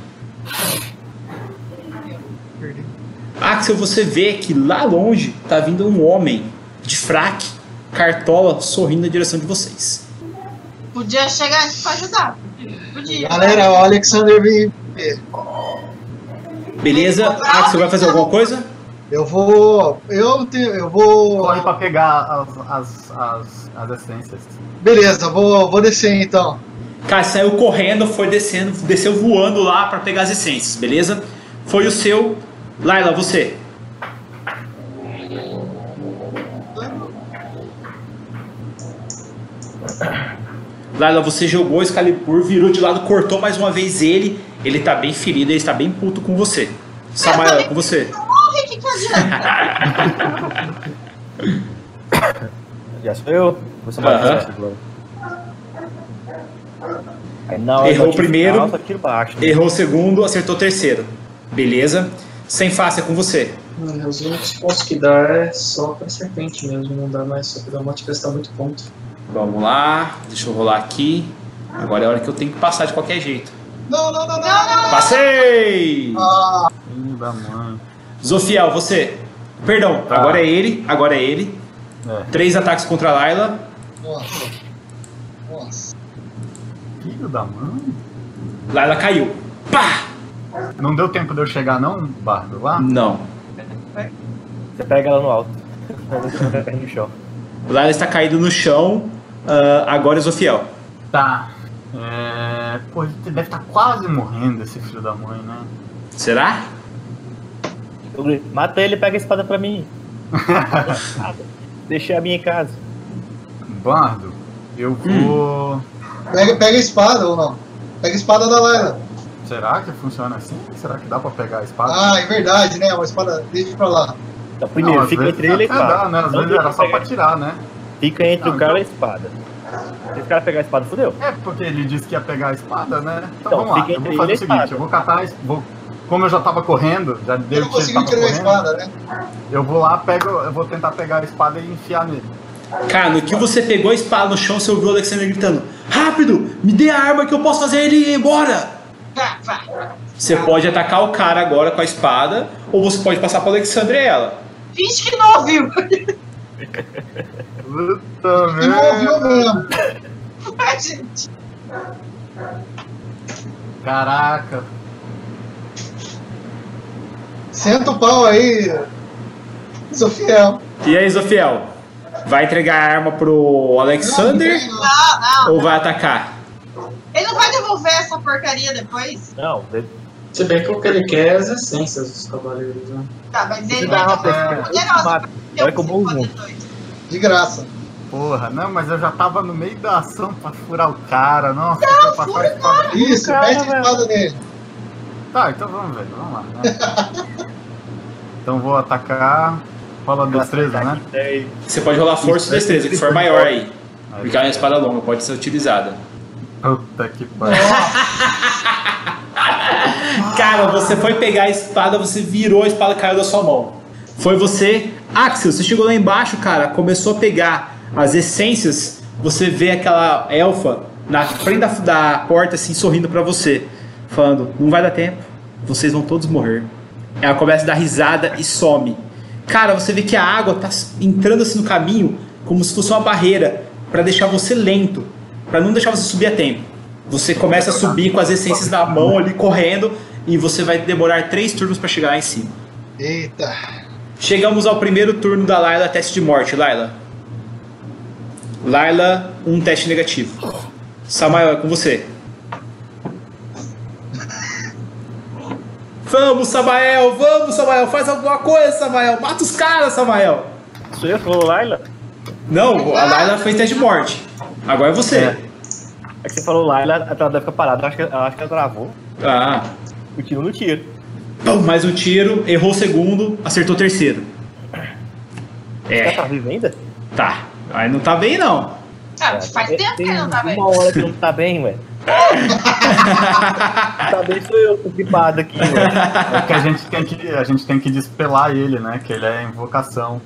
Axel, você vê que lá longe tá vindo um homem de fraque, cartola, sorrindo na direção de vocês. Podia chegar antes pra ajudar. Podia. Galera, o Alexander vem. Beleza? Axel, vai fazer alguma coisa? Eu vou. Eu tenho. Eu vou. Corre pra pegar as, as, as, as essências. Beleza, vou, vou descer então. Cara, saiu correndo, foi descendo, desceu voando lá pra pegar as essências, beleza? Foi o seu. Laila, você. Laila, você jogou o Excalibur, virou de lado, cortou mais uma vez ele. Ele tá bem ferido, ele está bem puto com você. Samael, com você. Morre, que que adianta? Já sou eu? Você Aham. matou hora Errou o primeiro. só baixo. né? Errou o segundo, acertou o terceiro. Beleza? Sem face, é com você. Mano, os únicos pontos que dá é só pra serpente mesmo, não dá mais soco da morte gastar muito ponto. Vamos lá, deixa eu rolar aqui. Agora é a hora que eu tenho que passar de qualquer jeito. Não, não, não, não. Não, não, Passei! Ah. Zofiel, você. Perdão, Tá. agora é ele, agora é ele. É. Três ataques contra a Layla. nossa. Nossa. Filho da mãe. Layla caiu. Pá! Não deu tempo de eu chegar não, Bardo, lá? Não. Você pega ela no alto. no chão. Layla está caído no chão. ah, agora é Zofiel. Tá. É... Pô, ele deve estar quase morrendo, esse filho da mãe, né? Será? Mata ele e pega a espada pra mim. Deixei a minha em casa. Bardo, eu vou... Pega, pega a espada ou não? Pega a espada da Layla. Será que funciona assim? Será que dá pra pegar a espada? Ah, é verdade, né? Uma espada. Deixa pra lá. Então, primeiro, Não, fica entre ele e a até espada. dá, né? Às Não vezes era só pegar. pra tirar, né? Fica entre Não, o cara então- e a espada. Se esse cara pegar a espada, fodeu. É porque ele disse que ia pegar a espada, né? Então, Então, vamos lá, fica eu vou fazer ele o seguinte, espada. eu vou catar, a vou, como eu já tava correndo, já deu Ele não conseguiu tirar a espada, né? Eu vou lá, pego, eu vou tentar pegar a espada e enfiar nele. Cara, no que você pegou a espada no chão, você ouviu o Alexander gritando: Rápido! Me dê a arma que eu posso fazer ele ir embora! Vá, vá. Você pode atacar o cara agora com a espada, ou você pode passar pro Alexander e ela. Finge que não ouviu. Puta E não ouviu mesmo. Ai, gente. Caraca. Senta o pau aí. Sofiel. E aí, Zofiel? Vai entregar a arma pro Alexander Não, não. ou vai atacar? Ele não vai devolver essa porcaria depois? Não, de- Se bem que o que ele quer é as essências dos cavaleiros, né? Tá, mas ele vai devolver poderosa. Vai o. De graça. Porra, não, mas eu já tava no meio da ação pra furar o cara. Nossa, deixa eu passar a espada. Isso, Cara, mete a velho. espada nele. Tá, então vamos ver, vamos lá. Né? então vou atacar. Rola destreza, né? Você pode rolar força e destreza, que for maior aí. Porque é uma espada longa, pode ser utilizada. Puta que pariu. Cara, você foi pegar a espada, você virou a espada caiu da sua mão. Foi você, Axel, você chegou lá embaixo, cara, começou a pegar as essências, você vê aquela elfa na frente da, da porta, assim, sorrindo pra você, falando: Não vai dar tempo, vocês vão todos morrer. Ela começa a dar risada e some. Cara, você vê que a água tá entrando assim no caminho, como se fosse uma barreira, pra deixar você lento, pra não deixar você subir a tempo. Você começa a subir com as essências na mão ali, correndo, e você vai demorar três turnos pra chegar lá em cima. Eita. Chegamos ao primeiro turno da Layla, teste de morte. Layla. Layla, um teste negativo. Samael, é com você. Vamos, Samael, vamos, Samael, faz alguma coisa, Samael. Mata os caras, Samael. Sou eu que falou Laila? Não, a Layla fez teste de morte. Agora é você. É. É que você falou Laila, ela deve ficar parada. Eu Acho que, eu acho que ela travou Ah, o tiro no tiro. pum, mais um tiro, errou o segundo, acertou o terceiro. Ela É, tá viva ainda? tá. Aí não tá bem, não. Ah, faz tempo que ele não tá bem. Uma hora que não tá bem, ué. Tá bem, sou eu, tô gripado aqui, ué. É que a gente tem que, a gente tem que despelar ele, né? Que ele é invocação.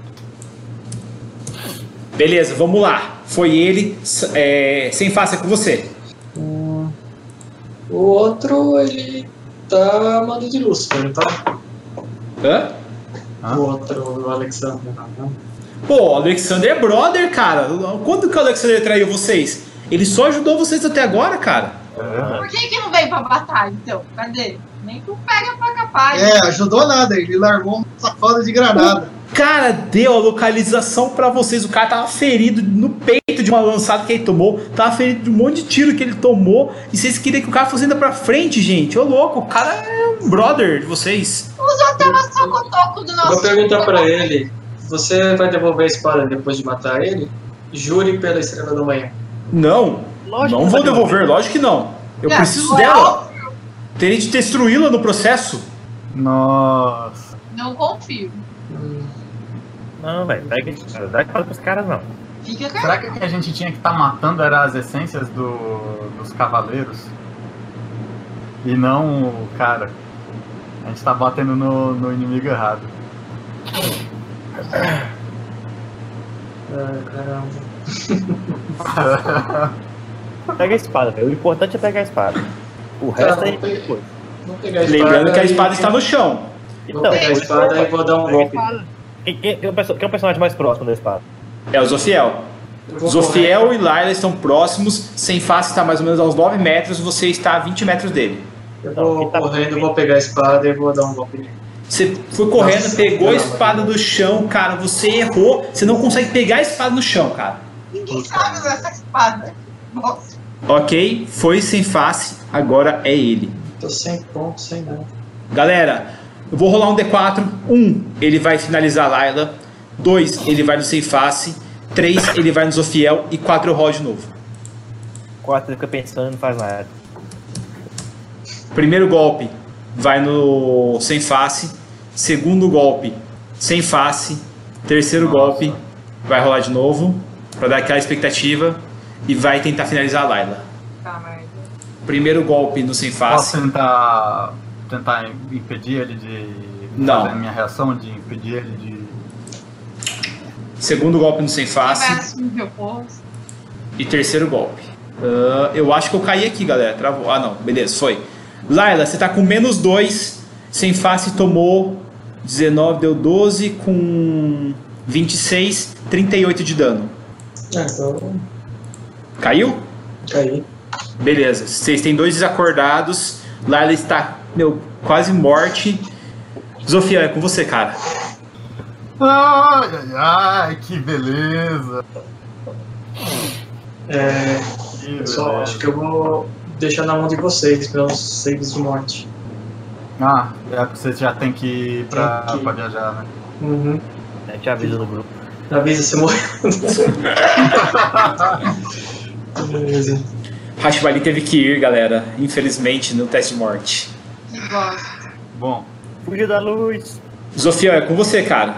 Beleza, vamos lá. Foi ele, é, sem face é com você. O outro, ele tá mando de Lúcifer, não tá? Hã? Hã? O outro, o Alexander. Não. Pô, o Alexander é brother, cara. Quando que o Alexander traiu vocês? Ele só ajudou vocês até agora, cara. É. Por que, que não veio pra batalha, então? Cadê? Nem tu pega pra capaz. É, ajudou nada. Ele largou uma sacola de granada. Cara, deu a localização pra vocês. O cara tava ferido no peito de uma lançada que ele tomou. Tava ferido de um monte de tiro que ele tomou. E vocês queriam que o cara fosse ainda pra frente, gente. Ô louco, o cara é um brother de vocês. Usou até uma socotoco do nosso. vou perguntar pra ele: você vai devolver a espada depois de matar ele? Jure pela estrela da manhã. Não, Lógico não vou devolver, lógico que não. Eu Não, preciso não é dela. Teria de destruí-la no processo. Nossa. Não confio. Não, velho, pega isso. Dá fala pros caras, não. Fica com Será que o que a gente tinha que estar matando era as essências do, dos cavaleiros? E não o cara. A gente tá batendo no, no inimigo errado. Ah, caramba. Pega a espada, velho. O importante é pegar a espada. O Tá, resto aí vou pegar- depois. Vou pegar a espada. Lembrando que a e- espada está no chão. Vou pegar a espada e vou dar um golpe. Quem, quem, quem é o perso- quem é o personagem mais próximo da espada? É o Zofiel. Vou Zofiel correr. e Laila estão próximos. Sem face está mais ou menos aos 9 metros. Você está a 20 metros dele. Eu vou Não, quem tá- correndo, vou pegar a espada e vou dar um golpe nele. Você foi correndo, Nossa, pegou a espada do chão, cara. Você errou. Você não consegue pegar a espada no chão, cara. Ninguém sabe usar essa espada. Nossa. Ok, foi sem face. Agora é ele. Tô sem ponto, sem nada. Galera, eu vou rolar um D4. Um, ele vai finalizar a Laila. Dois, ele vai no sem face. Três, ele vai no Zofiel. E quatro, eu rolo de novo. Quatro fica pensando e não faz nada. Primeiro golpe vai no sem face. Segundo golpe, sem face. Terceiro Nossa. golpe vai rolar de novo para dar aquela expectativa e vai tentar finalizar a Layla. Tá, merda. Primeiro golpe no sem Posso face. tentar, tentar impedir ele de. Não. fazer a minha reação de impedir ele de. Segundo golpe no sem face e terceiro golpe. Ah, eu acho que eu caí aqui, galera. Travou. Ah, não. Beleza, foi. Layla, você tá com menos dois. Sem face tomou 19, deu 12 com 26, 38 de dano. Ah, então Caiu? caí. Beleza, vocês têm dois desacordados. Layla está, meu, quase morte. Zofia, é com você, cara. Ai, ai, ai, que beleza! É. Pessoal, beleza. acho que eu vou deixar na mão de vocês, meus saves de morte. Ah, é que você já tem que ir pra, que pra viajar, né? Uhum. A gente avisa no grupo. Avisa se morrer. Beleza. Hashimali teve que ir, galera. Infelizmente, no teste de morte. Bom, Fugiu da luz. Zofiel, é com você, cara.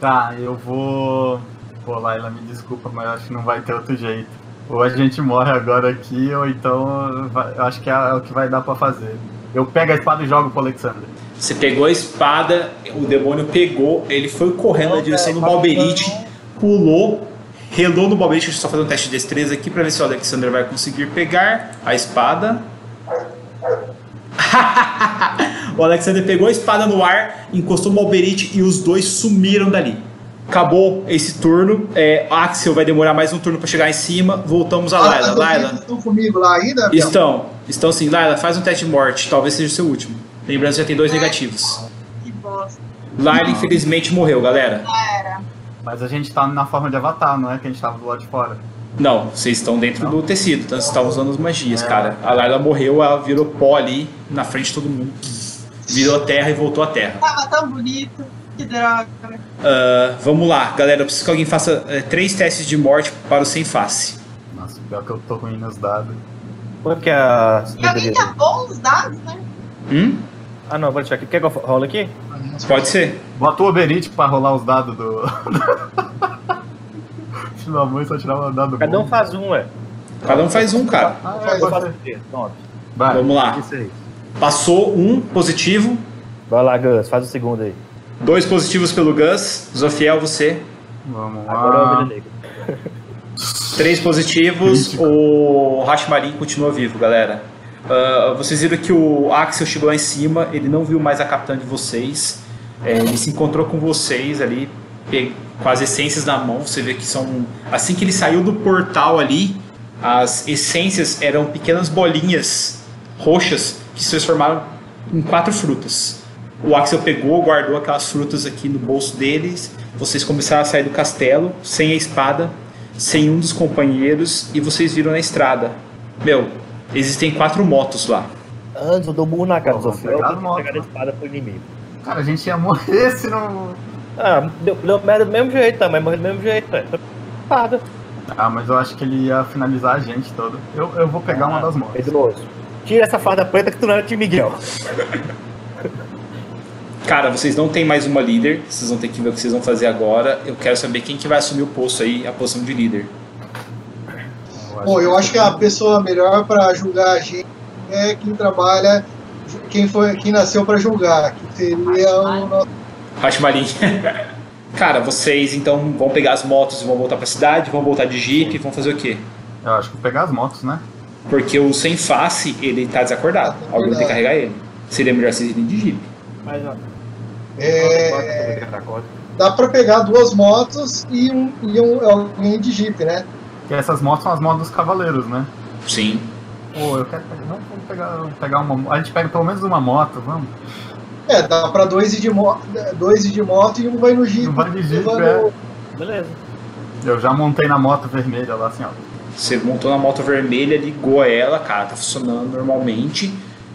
tá, eu vou. Pô, Laila, me desculpa, mas eu acho que não vai ter outro jeito. Ou a gente morre agora aqui, ou então vai- eu acho que é o que vai dar pra fazer. Eu pego a espada e jogo pro Alexander. Você pegou a espada, o demônio pegou, ele foi correndo na direção do Balberite, pulou, relou no Balberite. Deixa eu só fazer um teste de destreza aqui pra ver se o Alexander vai conseguir pegar a espada. o Alexander pegou a espada no ar, encostou no Balberite e os dois sumiram dali. Acabou esse turno. É, Axel vai demorar mais um turno pra chegar em cima. Voltamos a Laila. Ah, Laila. estão comigo lá ainda? Estão, estão sim. Laila, faz um teste de morte. Talvez seja o seu último. Lembrando que já tem dois negativos. Que bosta. Laila, infelizmente, morreu, galera. Já era. Mas a gente tá na forma de avatar, não é que a gente tava do lado de fora. Não, vocês estão dentro do tecido, então vocês estavam usando as magias, É. cara. A Laila morreu, ela virou pó ali na frente de todo mundo. Virou terra e voltou à terra. Tava tão bonito. Que droga. Ah, vamos lá, galera. Eu preciso que alguém faça eh, três testes de morte para o sem face. Nossa, pior que eu tô ruim nos dados. Quanto que é a E alguém é bom os dados, né? Hum? Ah, não, vou deixar aqui. Quer que eu rolo aqui? Pode ser. Bota o Oberite pra rolar os dados do. Filho da mãe só tirava o dado do Cada um bom. faz um, ué. Cada um faz um, cara. Ah, Faz, é, Eu faço? Pronto. Vai. Vamos lá. Passou um positivo, Vai lá, Gus, faz o segundo aí. dois positivos pelo Gus. Zofiel, você. Vamos Agora é o lá. Ovelha Negra. Três positivos, Crítico. o Hashmarin continua vivo, galera. Ah, vocês viram que o Axel chegou lá em cima, ele não viu mais a capitã de vocês. É, ele se encontrou com vocês ali, com as essências na mão. Você vê que são. Assim que ele saiu do portal ali, as essências eram pequenas bolinhas roxas que se transformaram em quatro frutas. O Axel pegou, guardou aquelas frutas aqui no bolso deles. Vocês começaram a sair do castelo sem a espada, sem um dos companheiros e vocês viram na estrada. Meu, existem quatro motos lá. Antes eu dou burro na cara do Sofia. Eu a vou pegar a né? espada pro inimigo. Cara, a gente ia morrer se não. Ah, deu, deu merda do mesmo jeito, tá? Mas morreu do mesmo jeito, velho. Espada. Ah, mas eu acho que ele ia finalizar a gente todo. Eu, eu vou pegar uma das motos. Pedroso. Tira essa farda preta que tu não era de Miguel. Cara, vocês não têm mais uma líder, vocês vão ter que ver o que vocês vão fazer agora. Eu quero saber quem que vai assumir o posto aí, a posição de líder. Bom, eu acho que a pessoa melhor para julgar a gente é quem trabalha, quem foi, quem nasceu para julgar, que seria o nosso. Hashmarin. Cara, vocês então vão pegar as motos e vão voltar pra cidade, vão voltar de jeep, vão fazer o quê? Eu acho que vou pegar as motos, né? Porque o sem face, ele tá desacordado. Alguém vai ter que carregar ele. Seria melhor vocês irem de jeep. Mas, ó. É, dá para pegar duas motos e um, e um alguém de jeep, né? Porque essas motos são as motos dos cavaleiros, né? Sim. Pô, eu quero pegar. Não, pegar, pegar uma. A gente pega pelo menos uma moto, vamos. É, dá para dois ir de moto, dois ir de moto e um vai no jeep. Um vai de jeep, levando- é. Beleza. Eu já montei na moto vermelha lá assim, ó. Você montou na moto vermelha, ligou ela, cara, tá funcionando normalmente.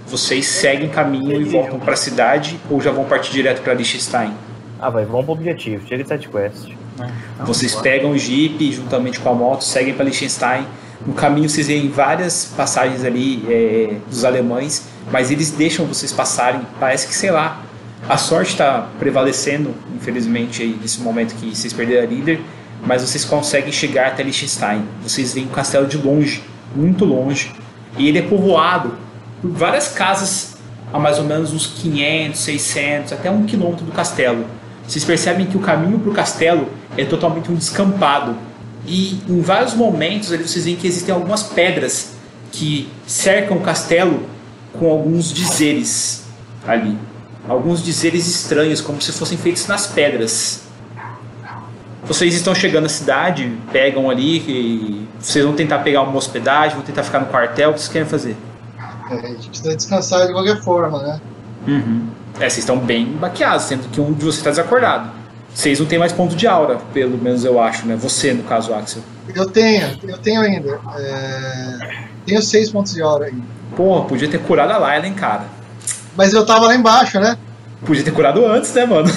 Vocês seguem caminho e voltam pra cidade ou já vão partir direto pra Liechtenstein? Ah, vai, vamos pro objetivo. Chega de side quest. né? Então, Vocês pegam o jeep juntamente com a moto, seguem para Liechtenstein. No caminho vocês veem várias passagens ali é, dos alemães, mas eles deixam vocês passarem. Parece que, sei lá, a sorte está prevalecendo, infelizmente, aí, nesse momento que vocês perderam a líder, mas vocês conseguem chegar até Liechtenstein. Vocês veem o castelo de longe, muito longe, e ele é povoado por várias casas a mais ou menos uns 500, 600, até um quilômetro do castelo. Vocês percebem que o caminho para o castelo é totalmente um descampado. E em vários momentos ali vocês veem que existem algumas pedras que cercam o castelo com alguns dizeres ali. Alguns dizeres estranhos, como se fossem feitos nas pedras. Vocês estão chegando à cidade, pegam ali, e vocês vão tentar pegar uma hospedagem, vão tentar ficar no quartel, o que vocês querem fazer? É, a gente precisa descansar de qualquer forma, né? Uhum. É, vocês estão bem baqueados, sendo que um de vocês está desacordado. Vocês não têm mais ponto de aura, pelo menos eu acho, né? Você, no caso, Axel. Eu tenho, eu tenho ainda. É, tenho seis pontos de hora ainda. Porra, podia ter curado a Layla, hein, cara. Mas eu tava lá embaixo, né? Podia ter curado antes, né, mano?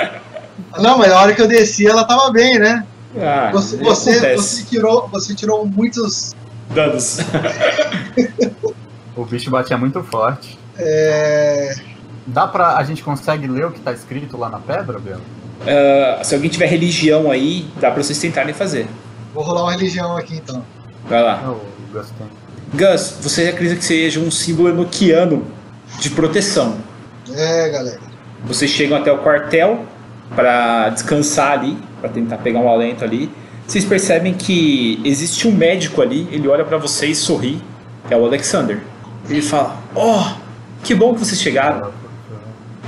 Não, mas na hora que eu desci ela tava bem, né? Ah, Você, você, você tirou, você tirou muitos. Danos. O bicho batia muito forte. é, Dá pra. A gente consegue ler o que tá escrito lá na pedra, Belo? Ah, se alguém tiver religião aí, dá pra vocês tentarem fazer. Vou rolar uma religião aqui então. Vai lá. Eu gostei. Gus, você acredita que seja um símbolo enoquiano de proteção. É, galera. Vocês chegam até o quartel para descansar ali, para tentar pegar um alento ali. Vocês percebem que existe um médico ali, ele olha para vocês e sorri. É o Alexander. Ele fala: "Oh, que bom que vocês chegaram".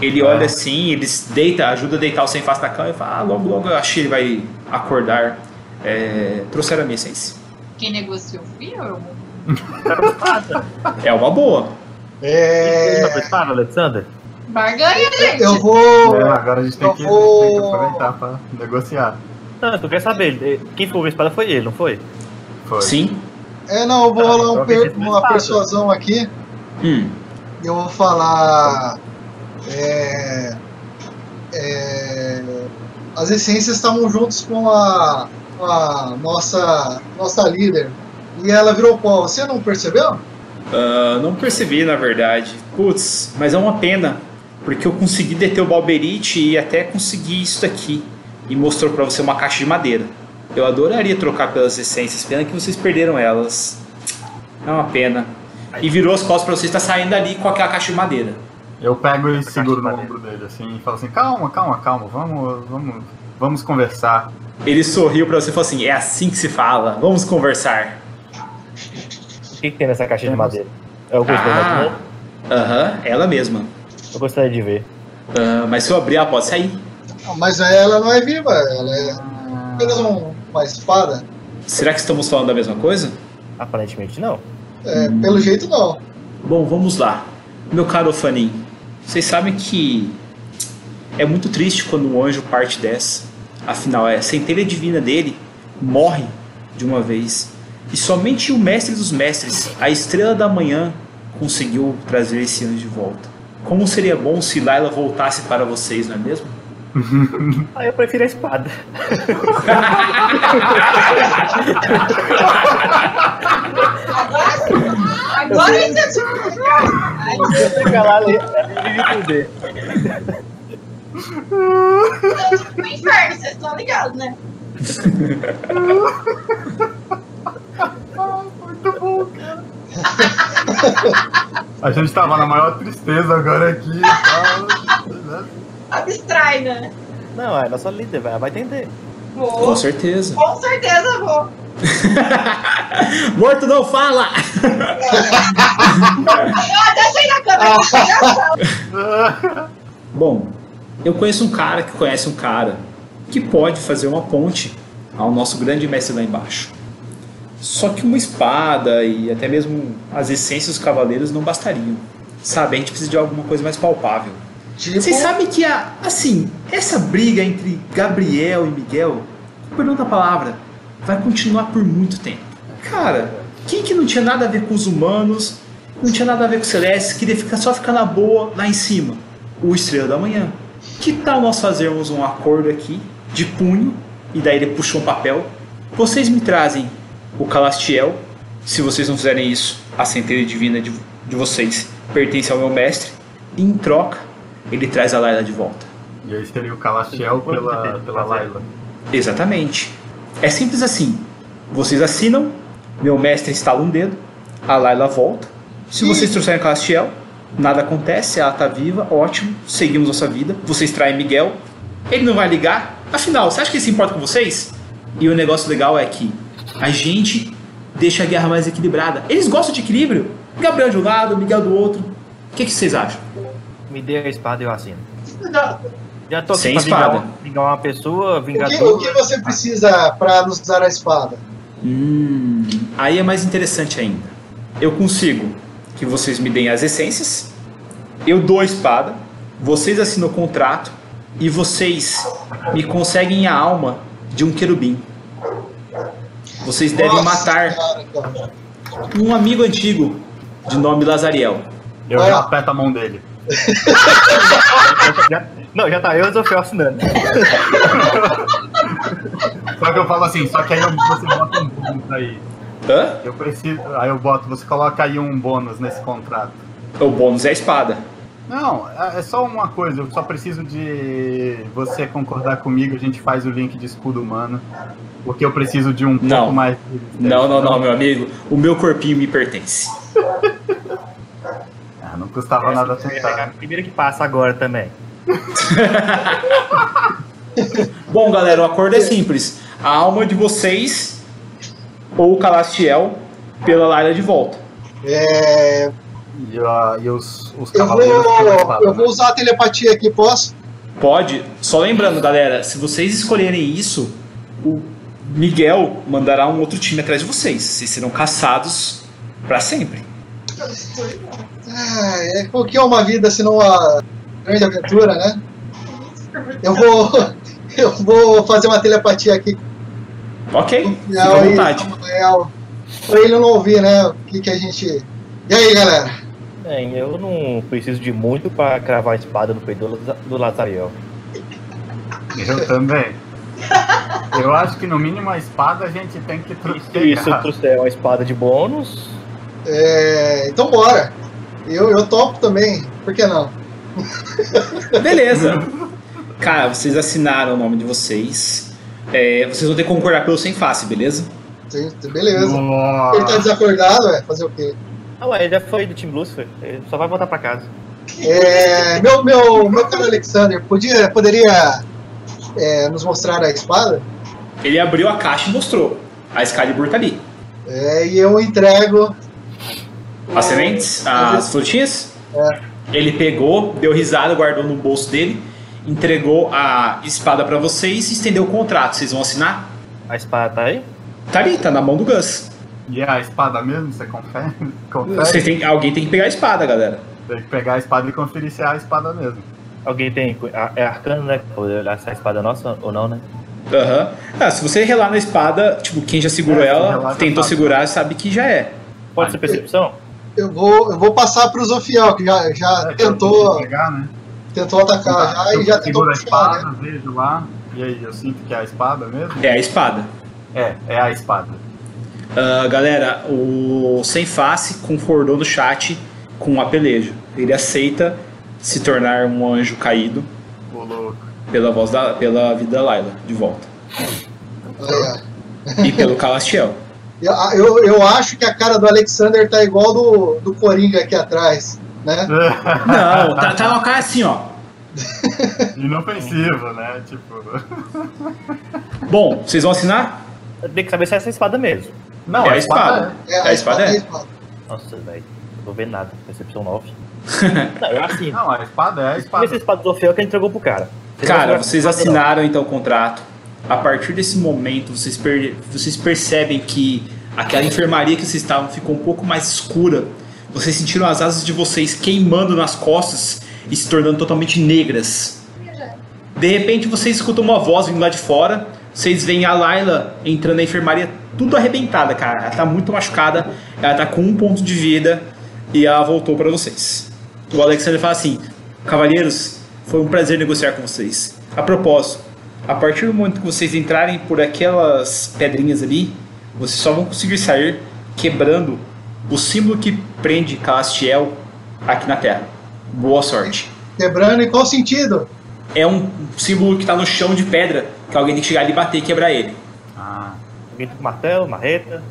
Ele olha assim, ele deita, ajuda a deitar o sem face na cama e fala: ah, logo, logo eu acho que ele vai acordar. É, trouxeram a minha essência. Quem negociou fui eu. É uma boa. É, Tá espada, Alexander? Barganha, gente. eu vou. É, agora a gente tem que, vou- tem que aproveitar pra negociar. Ah, tu quer saber? Quem ficou com a espada foi ele, não foi? Foi. Sim. É, não, eu vou rolar um então per- uma persuasão aqui. Hum. Eu vou falar. É, é, as essências estavam juntos com a, a nossa, nossa líder. E ela virou pó. Você não percebeu? Ah, não percebi, na verdade. Putz, mas é uma pena. Porque eu consegui deter o Balberite e até consegui isso daqui. E mostrou pra você uma caixa de madeira. Eu adoraria trocar pelas essências. Pena que vocês perderam elas. É uma pena. E virou as costas pra vocês estar saindo dali com aquela caixa de madeira. Eu pego e seguro no ombro dele assim e falo assim, calma, calma, calma, vamos, vamos, vamos conversar. Ele sorriu pra você e falou assim: É assim que se fala, vamos conversar. O que, que tem nessa caixa de madeira? É o coisa Ah. ah. Aham, ela mesma. Eu gostaria de ver. Ah, mas se eu abrir, ela pode sair. Mas ela não é viva. Ela é apenas um- uma espada. Será que estamos falando da mesma coisa? Aparentemente não. É, Pelo jeito, não. Bom, vamos lá. Meu caro Fanin, vocês sabem que é muito triste quando um anjo parte dessa. Afinal, é, a centelha divina dele morre de uma vez. E somente o mestre dos mestres, a estrela da manhã, conseguiu trazer esse anjo de volta. Como seria bom se Laila voltasse para vocês, não é mesmo? Ah, eu prefiro a espada. Agora é isso. Chega lá, poder. Estamos no inferno, vocês estão ligados, né? Muito bom, cara. A gente tava na maior tristeza agora aqui né? Abstrai, né? Não, é nossa líder, vai, vai entender. Com Vou. certeza. Com certeza vou. Morto não fala! Eu até saí da câmera. Bom, eu conheço um cara que conhece um cara que pode fazer uma ponte ao nosso grande mestre lá embaixo. Só que uma espada e até mesmo as essências dos cavaleiros não bastariam. Sabe, a gente precisa de alguma coisa mais palpável. Tipo, Vocês sabem que, a, assim, essa briga entre Gabriel e Miguel, perdão da palavra, vai continuar por muito tempo. Cara, quem que não tinha nada a ver com os humanos, não tinha nada a ver com o Celeste, queria ficar, só ficar na boa lá em cima? O Estrela da Manhã. Que tal nós fazermos um acordo aqui, de punho, e daí ele puxou um papel. Vocês me trazem o Calastiel, se vocês não fizerem isso, a centelha divina de, de vocês pertence ao meu mestre, e em troca, ele traz a Layla de volta. E aí seria o Calastiel pela, pela Layla. Exatamente. É simples assim. Vocês assinam, meu mestre instala um dedo, a Layla volta. Se vocês trouxerem a Calastiel, nada acontece, ela tá viva, ótimo, seguimos nossa vida. Vocês traem Miguel, ele não vai ligar. Afinal, você acha que ele se importa com vocês? E o negócio legal é que a gente deixa a guerra mais equilibrada. Eles gostam de equilíbrio. Gabriel de um lado, Miguel do outro. O que, que vocês acham? Me dê a espada e eu assino. Já tô aqui Sem pra vingar espada. uma, vingar uma pessoa, o vingar que, duas. o que você precisa pra nos dar a espada? Hum, aí é mais interessante ainda. Eu consigo que vocês me deem as essências, eu dou a espada, vocês assinam o contrato e vocês me conseguem a alma de um querubim. Vocês devem Nossa matar cara. um amigo antigo de nome Lazariel. Eu já aperto a mão dele. Já- não, já tá eu e o Zofel assinando. Só que eu falo assim, só que aí eu- você bota um bônus aí. Hã? Eu preciso. Aí eu boto, você coloca aí um bônus nesse contrato. O bônus é a espada. Não, é é só uma coisa, eu só preciso de você concordar comigo, a gente faz o link de escudo humano. Porque eu preciso de um Não. pouco mais. de- Não, não, não, meu amigo. O meu corpinho me pertence. Ah, não custava nada a tentar. primeira que passa agora também. Bom, galera, o acordo é simples. A alma de vocês ou o Calastiel pela Laila de volta. É, E, ah, e os, os eu, vou, eu vou né? usar a telepatia aqui, posso? Pode. Só lembrando, galera, se vocês escolherem isso, o Miguel mandará um outro time atrás de vocês. Vocês serão caçados pra sempre. Ah, é, o que é uma vida se não uma grande aventura, né? Eu vou, eu vou fazer uma telepatia aqui Ok? Fica à vontade. Pra ele não ouvir, né? O que, que a gente. E aí, galera? Bem, eu não preciso de muito pra cravar a espada no peito do Laza- do Lazariel. Eu também. Eu acho que no mínimo a espada a gente tem que tru- E se eu trouxer uma espada de bônus, É, então bora. Eu, eu topo também, por que não? Beleza. Cara, vocês assinaram o nome de vocês. É, vocês vão ter que concordar pelo sem face, beleza? Sim, Beleza. Ele tá Nossa. desacordado, é? Fazer o quê? Ah, ué, ele já foi do time Lucifer. Ele só vai voltar pra casa. É, meu, meu, meu caro Alexander, podia, poderia é, nos mostrar a espada? Ele abriu a caixa e mostrou. A Excalibur tá ali. É, e eu entrego. As sementes, as frutinhas. É. Ele pegou, deu risada, guardou no bolso dele, entregou a espada pra vocês e estendeu o contrato. Vocês vão assinar? A espada tá aí? Tá ali, tá na mão do Gus. E é a espada mesmo? Você confere? confere? Vocês têm, alguém tem que pegar a espada, galera. Tem que pegar a espada e conferir se é a espada mesmo. Alguém tem. a- É arcano, né? Poder olhar se a espada é nossa ou não, né? Aham. Ah, se você relar na espada, tipo, quem já segurou É, ela, tentou segurar, sabe que já é. Pode ser percepção? Eu vou, eu vou passar pro Zofiel, que já, já É, tentou, pegar, né? tentou atacar já eu e já tentou seguro a puxar, espada, né? vejo lá, e aí eu sinto que é a espada mesmo? É a espada. É, é a espada. Ah, galera, o Sem Face concordou no chat com a peleja. Ele aceita se tornar um anjo caído Ô louco. pela voz da, pela vida da Layla, de volta. É. E pelo Calastiel. Eu, eu, eu acho que a cara do Alexander tá igual do, do Coringa aqui atrás, né? Não, tá, tá uma cara assim, ó. Inofensivo, né? Tipo. Bom, vocês vão assinar? Tem que saber se é essa espada mesmo. Não, É a espada. É, A espada é. a espada. Nossa, velho. Não tô vendo nada. Percepção 9. não, eu assino. Não, a espada é a Essa espada. espada do Orfeu que ele entregou pro cara. Cara, não- vocês assinaram então o contrato. A partir desse momento, vocês, per- vocês percebem que aquela enfermaria que vocês estavam ficou um pouco mais escura. Vocês sentiram as asas de vocês queimando nas costas e se tornando totalmente negras. De repente, vocês escutam uma voz vindo lá de fora. Vocês veem a Layla entrando na enfermaria, tudo arrebentada, cara. Ela tá muito machucada. Ela tá com um ponto de vida e ela voltou pra vocês. O Alexander fala assim: Cavalheiros, foi um prazer negociar com vocês. A propósito, a partir do momento que vocês entrarem por aquelas pedrinhas ali, vocês só vão conseguir sair quebrando o símbolo que prende Calastiel aqui na Terra. Boa sorte. Quebrando em qual sentido? É um símbolo que tá no chão de pedra, que alguém tem que chegar ali e bater e quebrar ele. Ah, Alguém tem com martelo, marreta.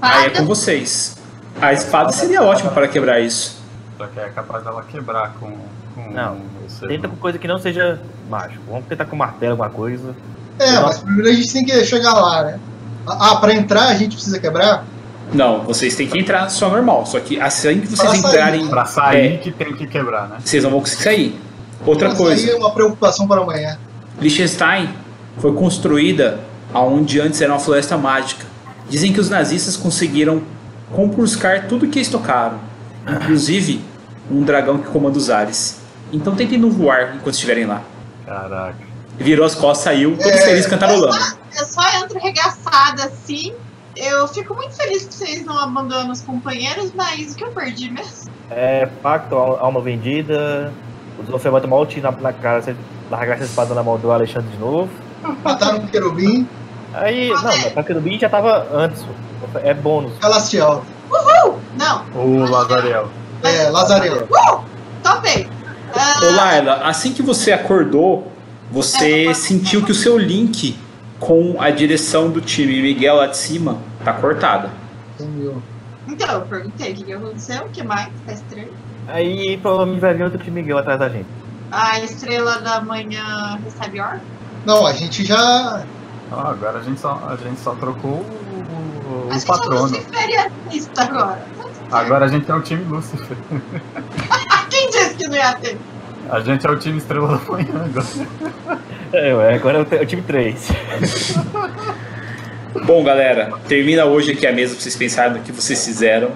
Aí é com Espada. vocês. A espada seria ótima para quebrar isso. só que é capaz dela quebrar com. com Não, você. Tenta com coisa que não seja mágico. Vamos tentar com martelo, alguma coisa. É, mas primeiro a gente tem que chegar lá, né? Ah, pra entrar a gente precisa quebrar? Não, vocês têm que entrar só normal. Só que assim que vocês Pra sair, entrarem, Pra sair É. que tem que quebrar, né? vocês não vão conseguir sair. Outra Mas coisa. Aí é uma preocupação para amanhã. Liechtenstein foi construída aonde antes era uma floresta mágica. Dizem que os nazistas conseguiram compulscar tudo que eles tocaram, inclusive um dragão que comanda os ares. Então tentem não voar enquanto estiverem lá. Caraca. Virou as costas, saiu, todo É. feliz cantarolando. Eu só entro regaçada assim. Eu fico muito feliz que vocês não abandonam os companheiros, mas o que eu perdi mesmo? É, pacto, al- alma vendida. O desafio vai tomar um tiro na, na cara, você largar essa espada na mão do Alexandre de novo. Mataram um querubim, Aí, não, mas pra querubim já tava antes. É bônus. Calastial. Não, O Lazarel. É, Lazarel. topei. Ah, Ô Laila, assim que você acordou, você É. sentiu que o seu link com a direção do time Miguel lá de cima tá cortada. Sumiu. então, eu perguntei o que, que aconteceu, o que mais? A estrela? Aí provavelmente vai vir outro time Miguel atrás da gente. A estrela da manhã recebe ordem? Não, a gente já. Agora a gente só, a gente só trocou o, o, A gente patrono. agora. Agora a gente é o time Lúcifer. Quem disse que não ia ter? A gente é o time Estrela da Manhã agora. É, ué, agora é o, é time 3. Bom, galera, termina hoje aqui a mesa pra vocês pensarem no que vocês fizeram.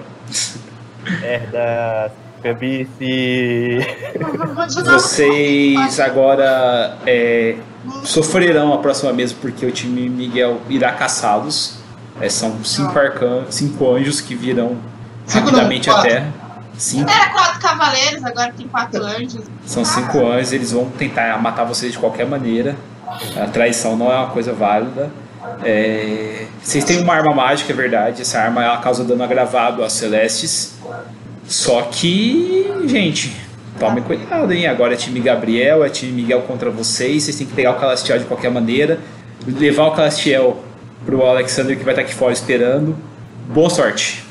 Merda, cabice. Vocês agora é, sofrerão a próxima mesa porque o time Miguel irá caçá-los. É, são cinco, arcan cinco anjos que virão rapidamente à terra. Cinco. Era quatro cavaleiros, agora tem quatro anjos. São cinco anjos, eles vão tentar matar vocês de qualquer maneira. A traição não é uma coisa válida. É, Vocês têm uma arma mágica, é verdade. Essa arma ela causa dano agravado às celestes. Só que, gente, tomem cuidado, hein? Agora é time Gabriel, é time Miguel contra vocês. Vocês têm que pegar o Calastiel de qualquer maneira. Levar o Calastiel pro Alexander que vai estar aqui fora esperando. Boa sorte.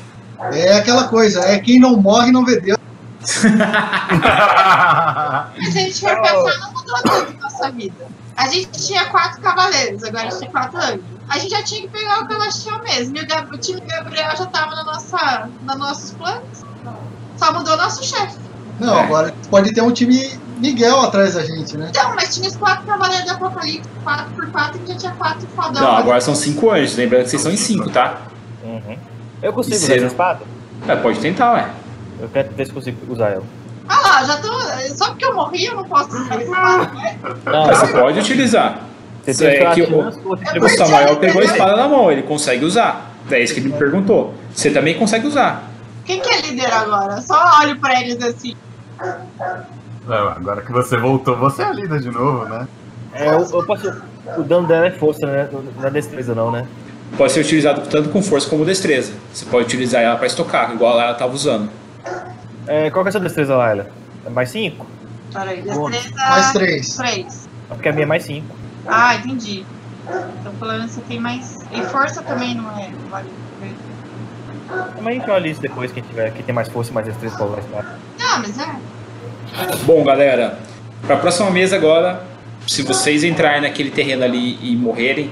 É aquela coisa, é quem não morre não vê Deus. Se a gente for pensar, não mudou tanto na nossa vida. A gente tinha quatro cavaleiros, agora a gente tem quatro anjos. A gente já tinha que pegar o Celestial mesmo. E o, Gab- o time Gabriel já tava na nossa, nos nossos planos. Só mudou o nosso chefe. Não, É. agora pode ter um time Miguel atrás da gente, né? Então, mas tinha os quatro cavaleiros do Apocalipse, quatro por quatro, e já tinha quatro fodão. Não, agora são cinco anjos. Lembrando que vocês são em cinco, tá? Uhum. Eu consigo usar essa espada? É, pode tentar, ué. Eu quero ver se consigo usar ela. Ah lá, já tô. Só porque eu morri, eu não posso usar quadro, né? Não, você pode utilizar. você é que o- O Samuel pegou a espada na mão, ele consegue usar. É isso que ele me perguntou. Você também consegue usar. Quem que é líder agora? Só olho pra eles assim. Não, agora que você voltou, você é líder de novo, né? É, eu, eu posso. O dano dela é força, né? Não é destreza, não, né? Pode ser utilizado tanto com força como destreza. Você pode utilizar ela pra estocar, igual ela estava usando. É, qual que é a sua destreza, Laila? É mais 5? Peraí, destreza. mais três. Três. Porque a minha é mais 5. Ah, entendi. Então falando que você tem mais. E força também não é. Vale. Mas a gente olha isso depois, quem tiver, quem tem mais força e mais destreza pra usar a. Não, mas é. Bom, galera, pra próxima mesa agora, se vocês entrarem naquele terreno ali e morrerem,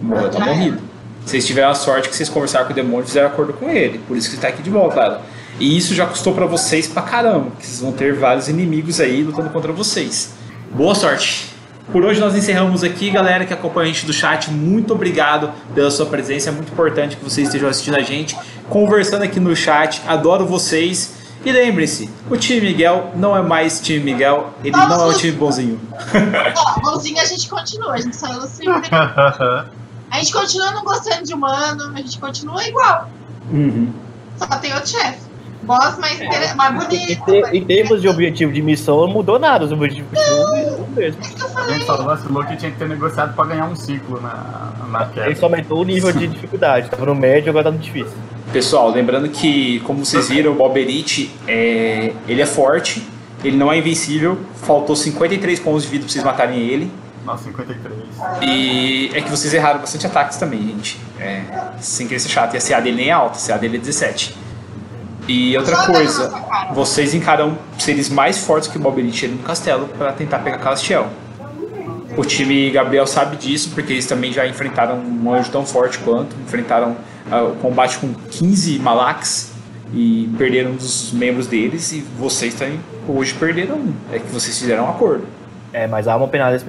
morreu, tá Já morrido. Vocês tiveram a sorte que vocês conversaram com o demônio e fizeram acordo com ele. Por isso que você tá aqui de volta. E isso já custou pra vocês pra caramba, que vocês vão ter vários inimigos aí lutando contra vocês. Boa sorte! Por hoje nós encerramos aqui, galera que acompanha a gente do chat. Muito obrigado pela sua presença. É muito importante que vocês estejam assistindo a gente, conversando aqui no chat. Adoro vocês. E lembre-se, o time Miguel não é mais time Miguel, ele Vamos não é nos- time bonzinho. Ó, bonzinho a gente continua, a gente saiu assim. A gente continua não gostando de humano, a gente continua igual. Uhum. Só tem outro chefe. Boss mais, inter- mais Em, bonito. mais- em termos de objetivo de missão, não mudou nada. Os objetivos mesmos. É que eu A gente só vacilou que tinha que ter negociado pra ganhar um ciclo na, na Ele queda. só aumentou o nível de dificuldade. Tava no médio, agora tá no difícil. Pessoal, lembrando que, como vocês viram, o Balberite é, ele é forte, ele não é invencível. Faltou 53 pontos de vida pra vocês matarem ele. Nossa, 53. E é que vocês erraram bastante ataques também, gente. É, sem querer ser chato. E a CA dele nem é alta, a CA dele é 17. E outra coisa, vocês encaram seres mais fortes que o ali no castelo pra tentar pegar Calastiel. O time Gabriel sabe disso, porque eles também já enfrentaram um anjo tão forte quanto, enfrentaram o combate com 15 Malax e perderam um dos membros deles, e vocês também hoje perderam um. É que vocês fizeram um acordo. É, mas há uma penada nesse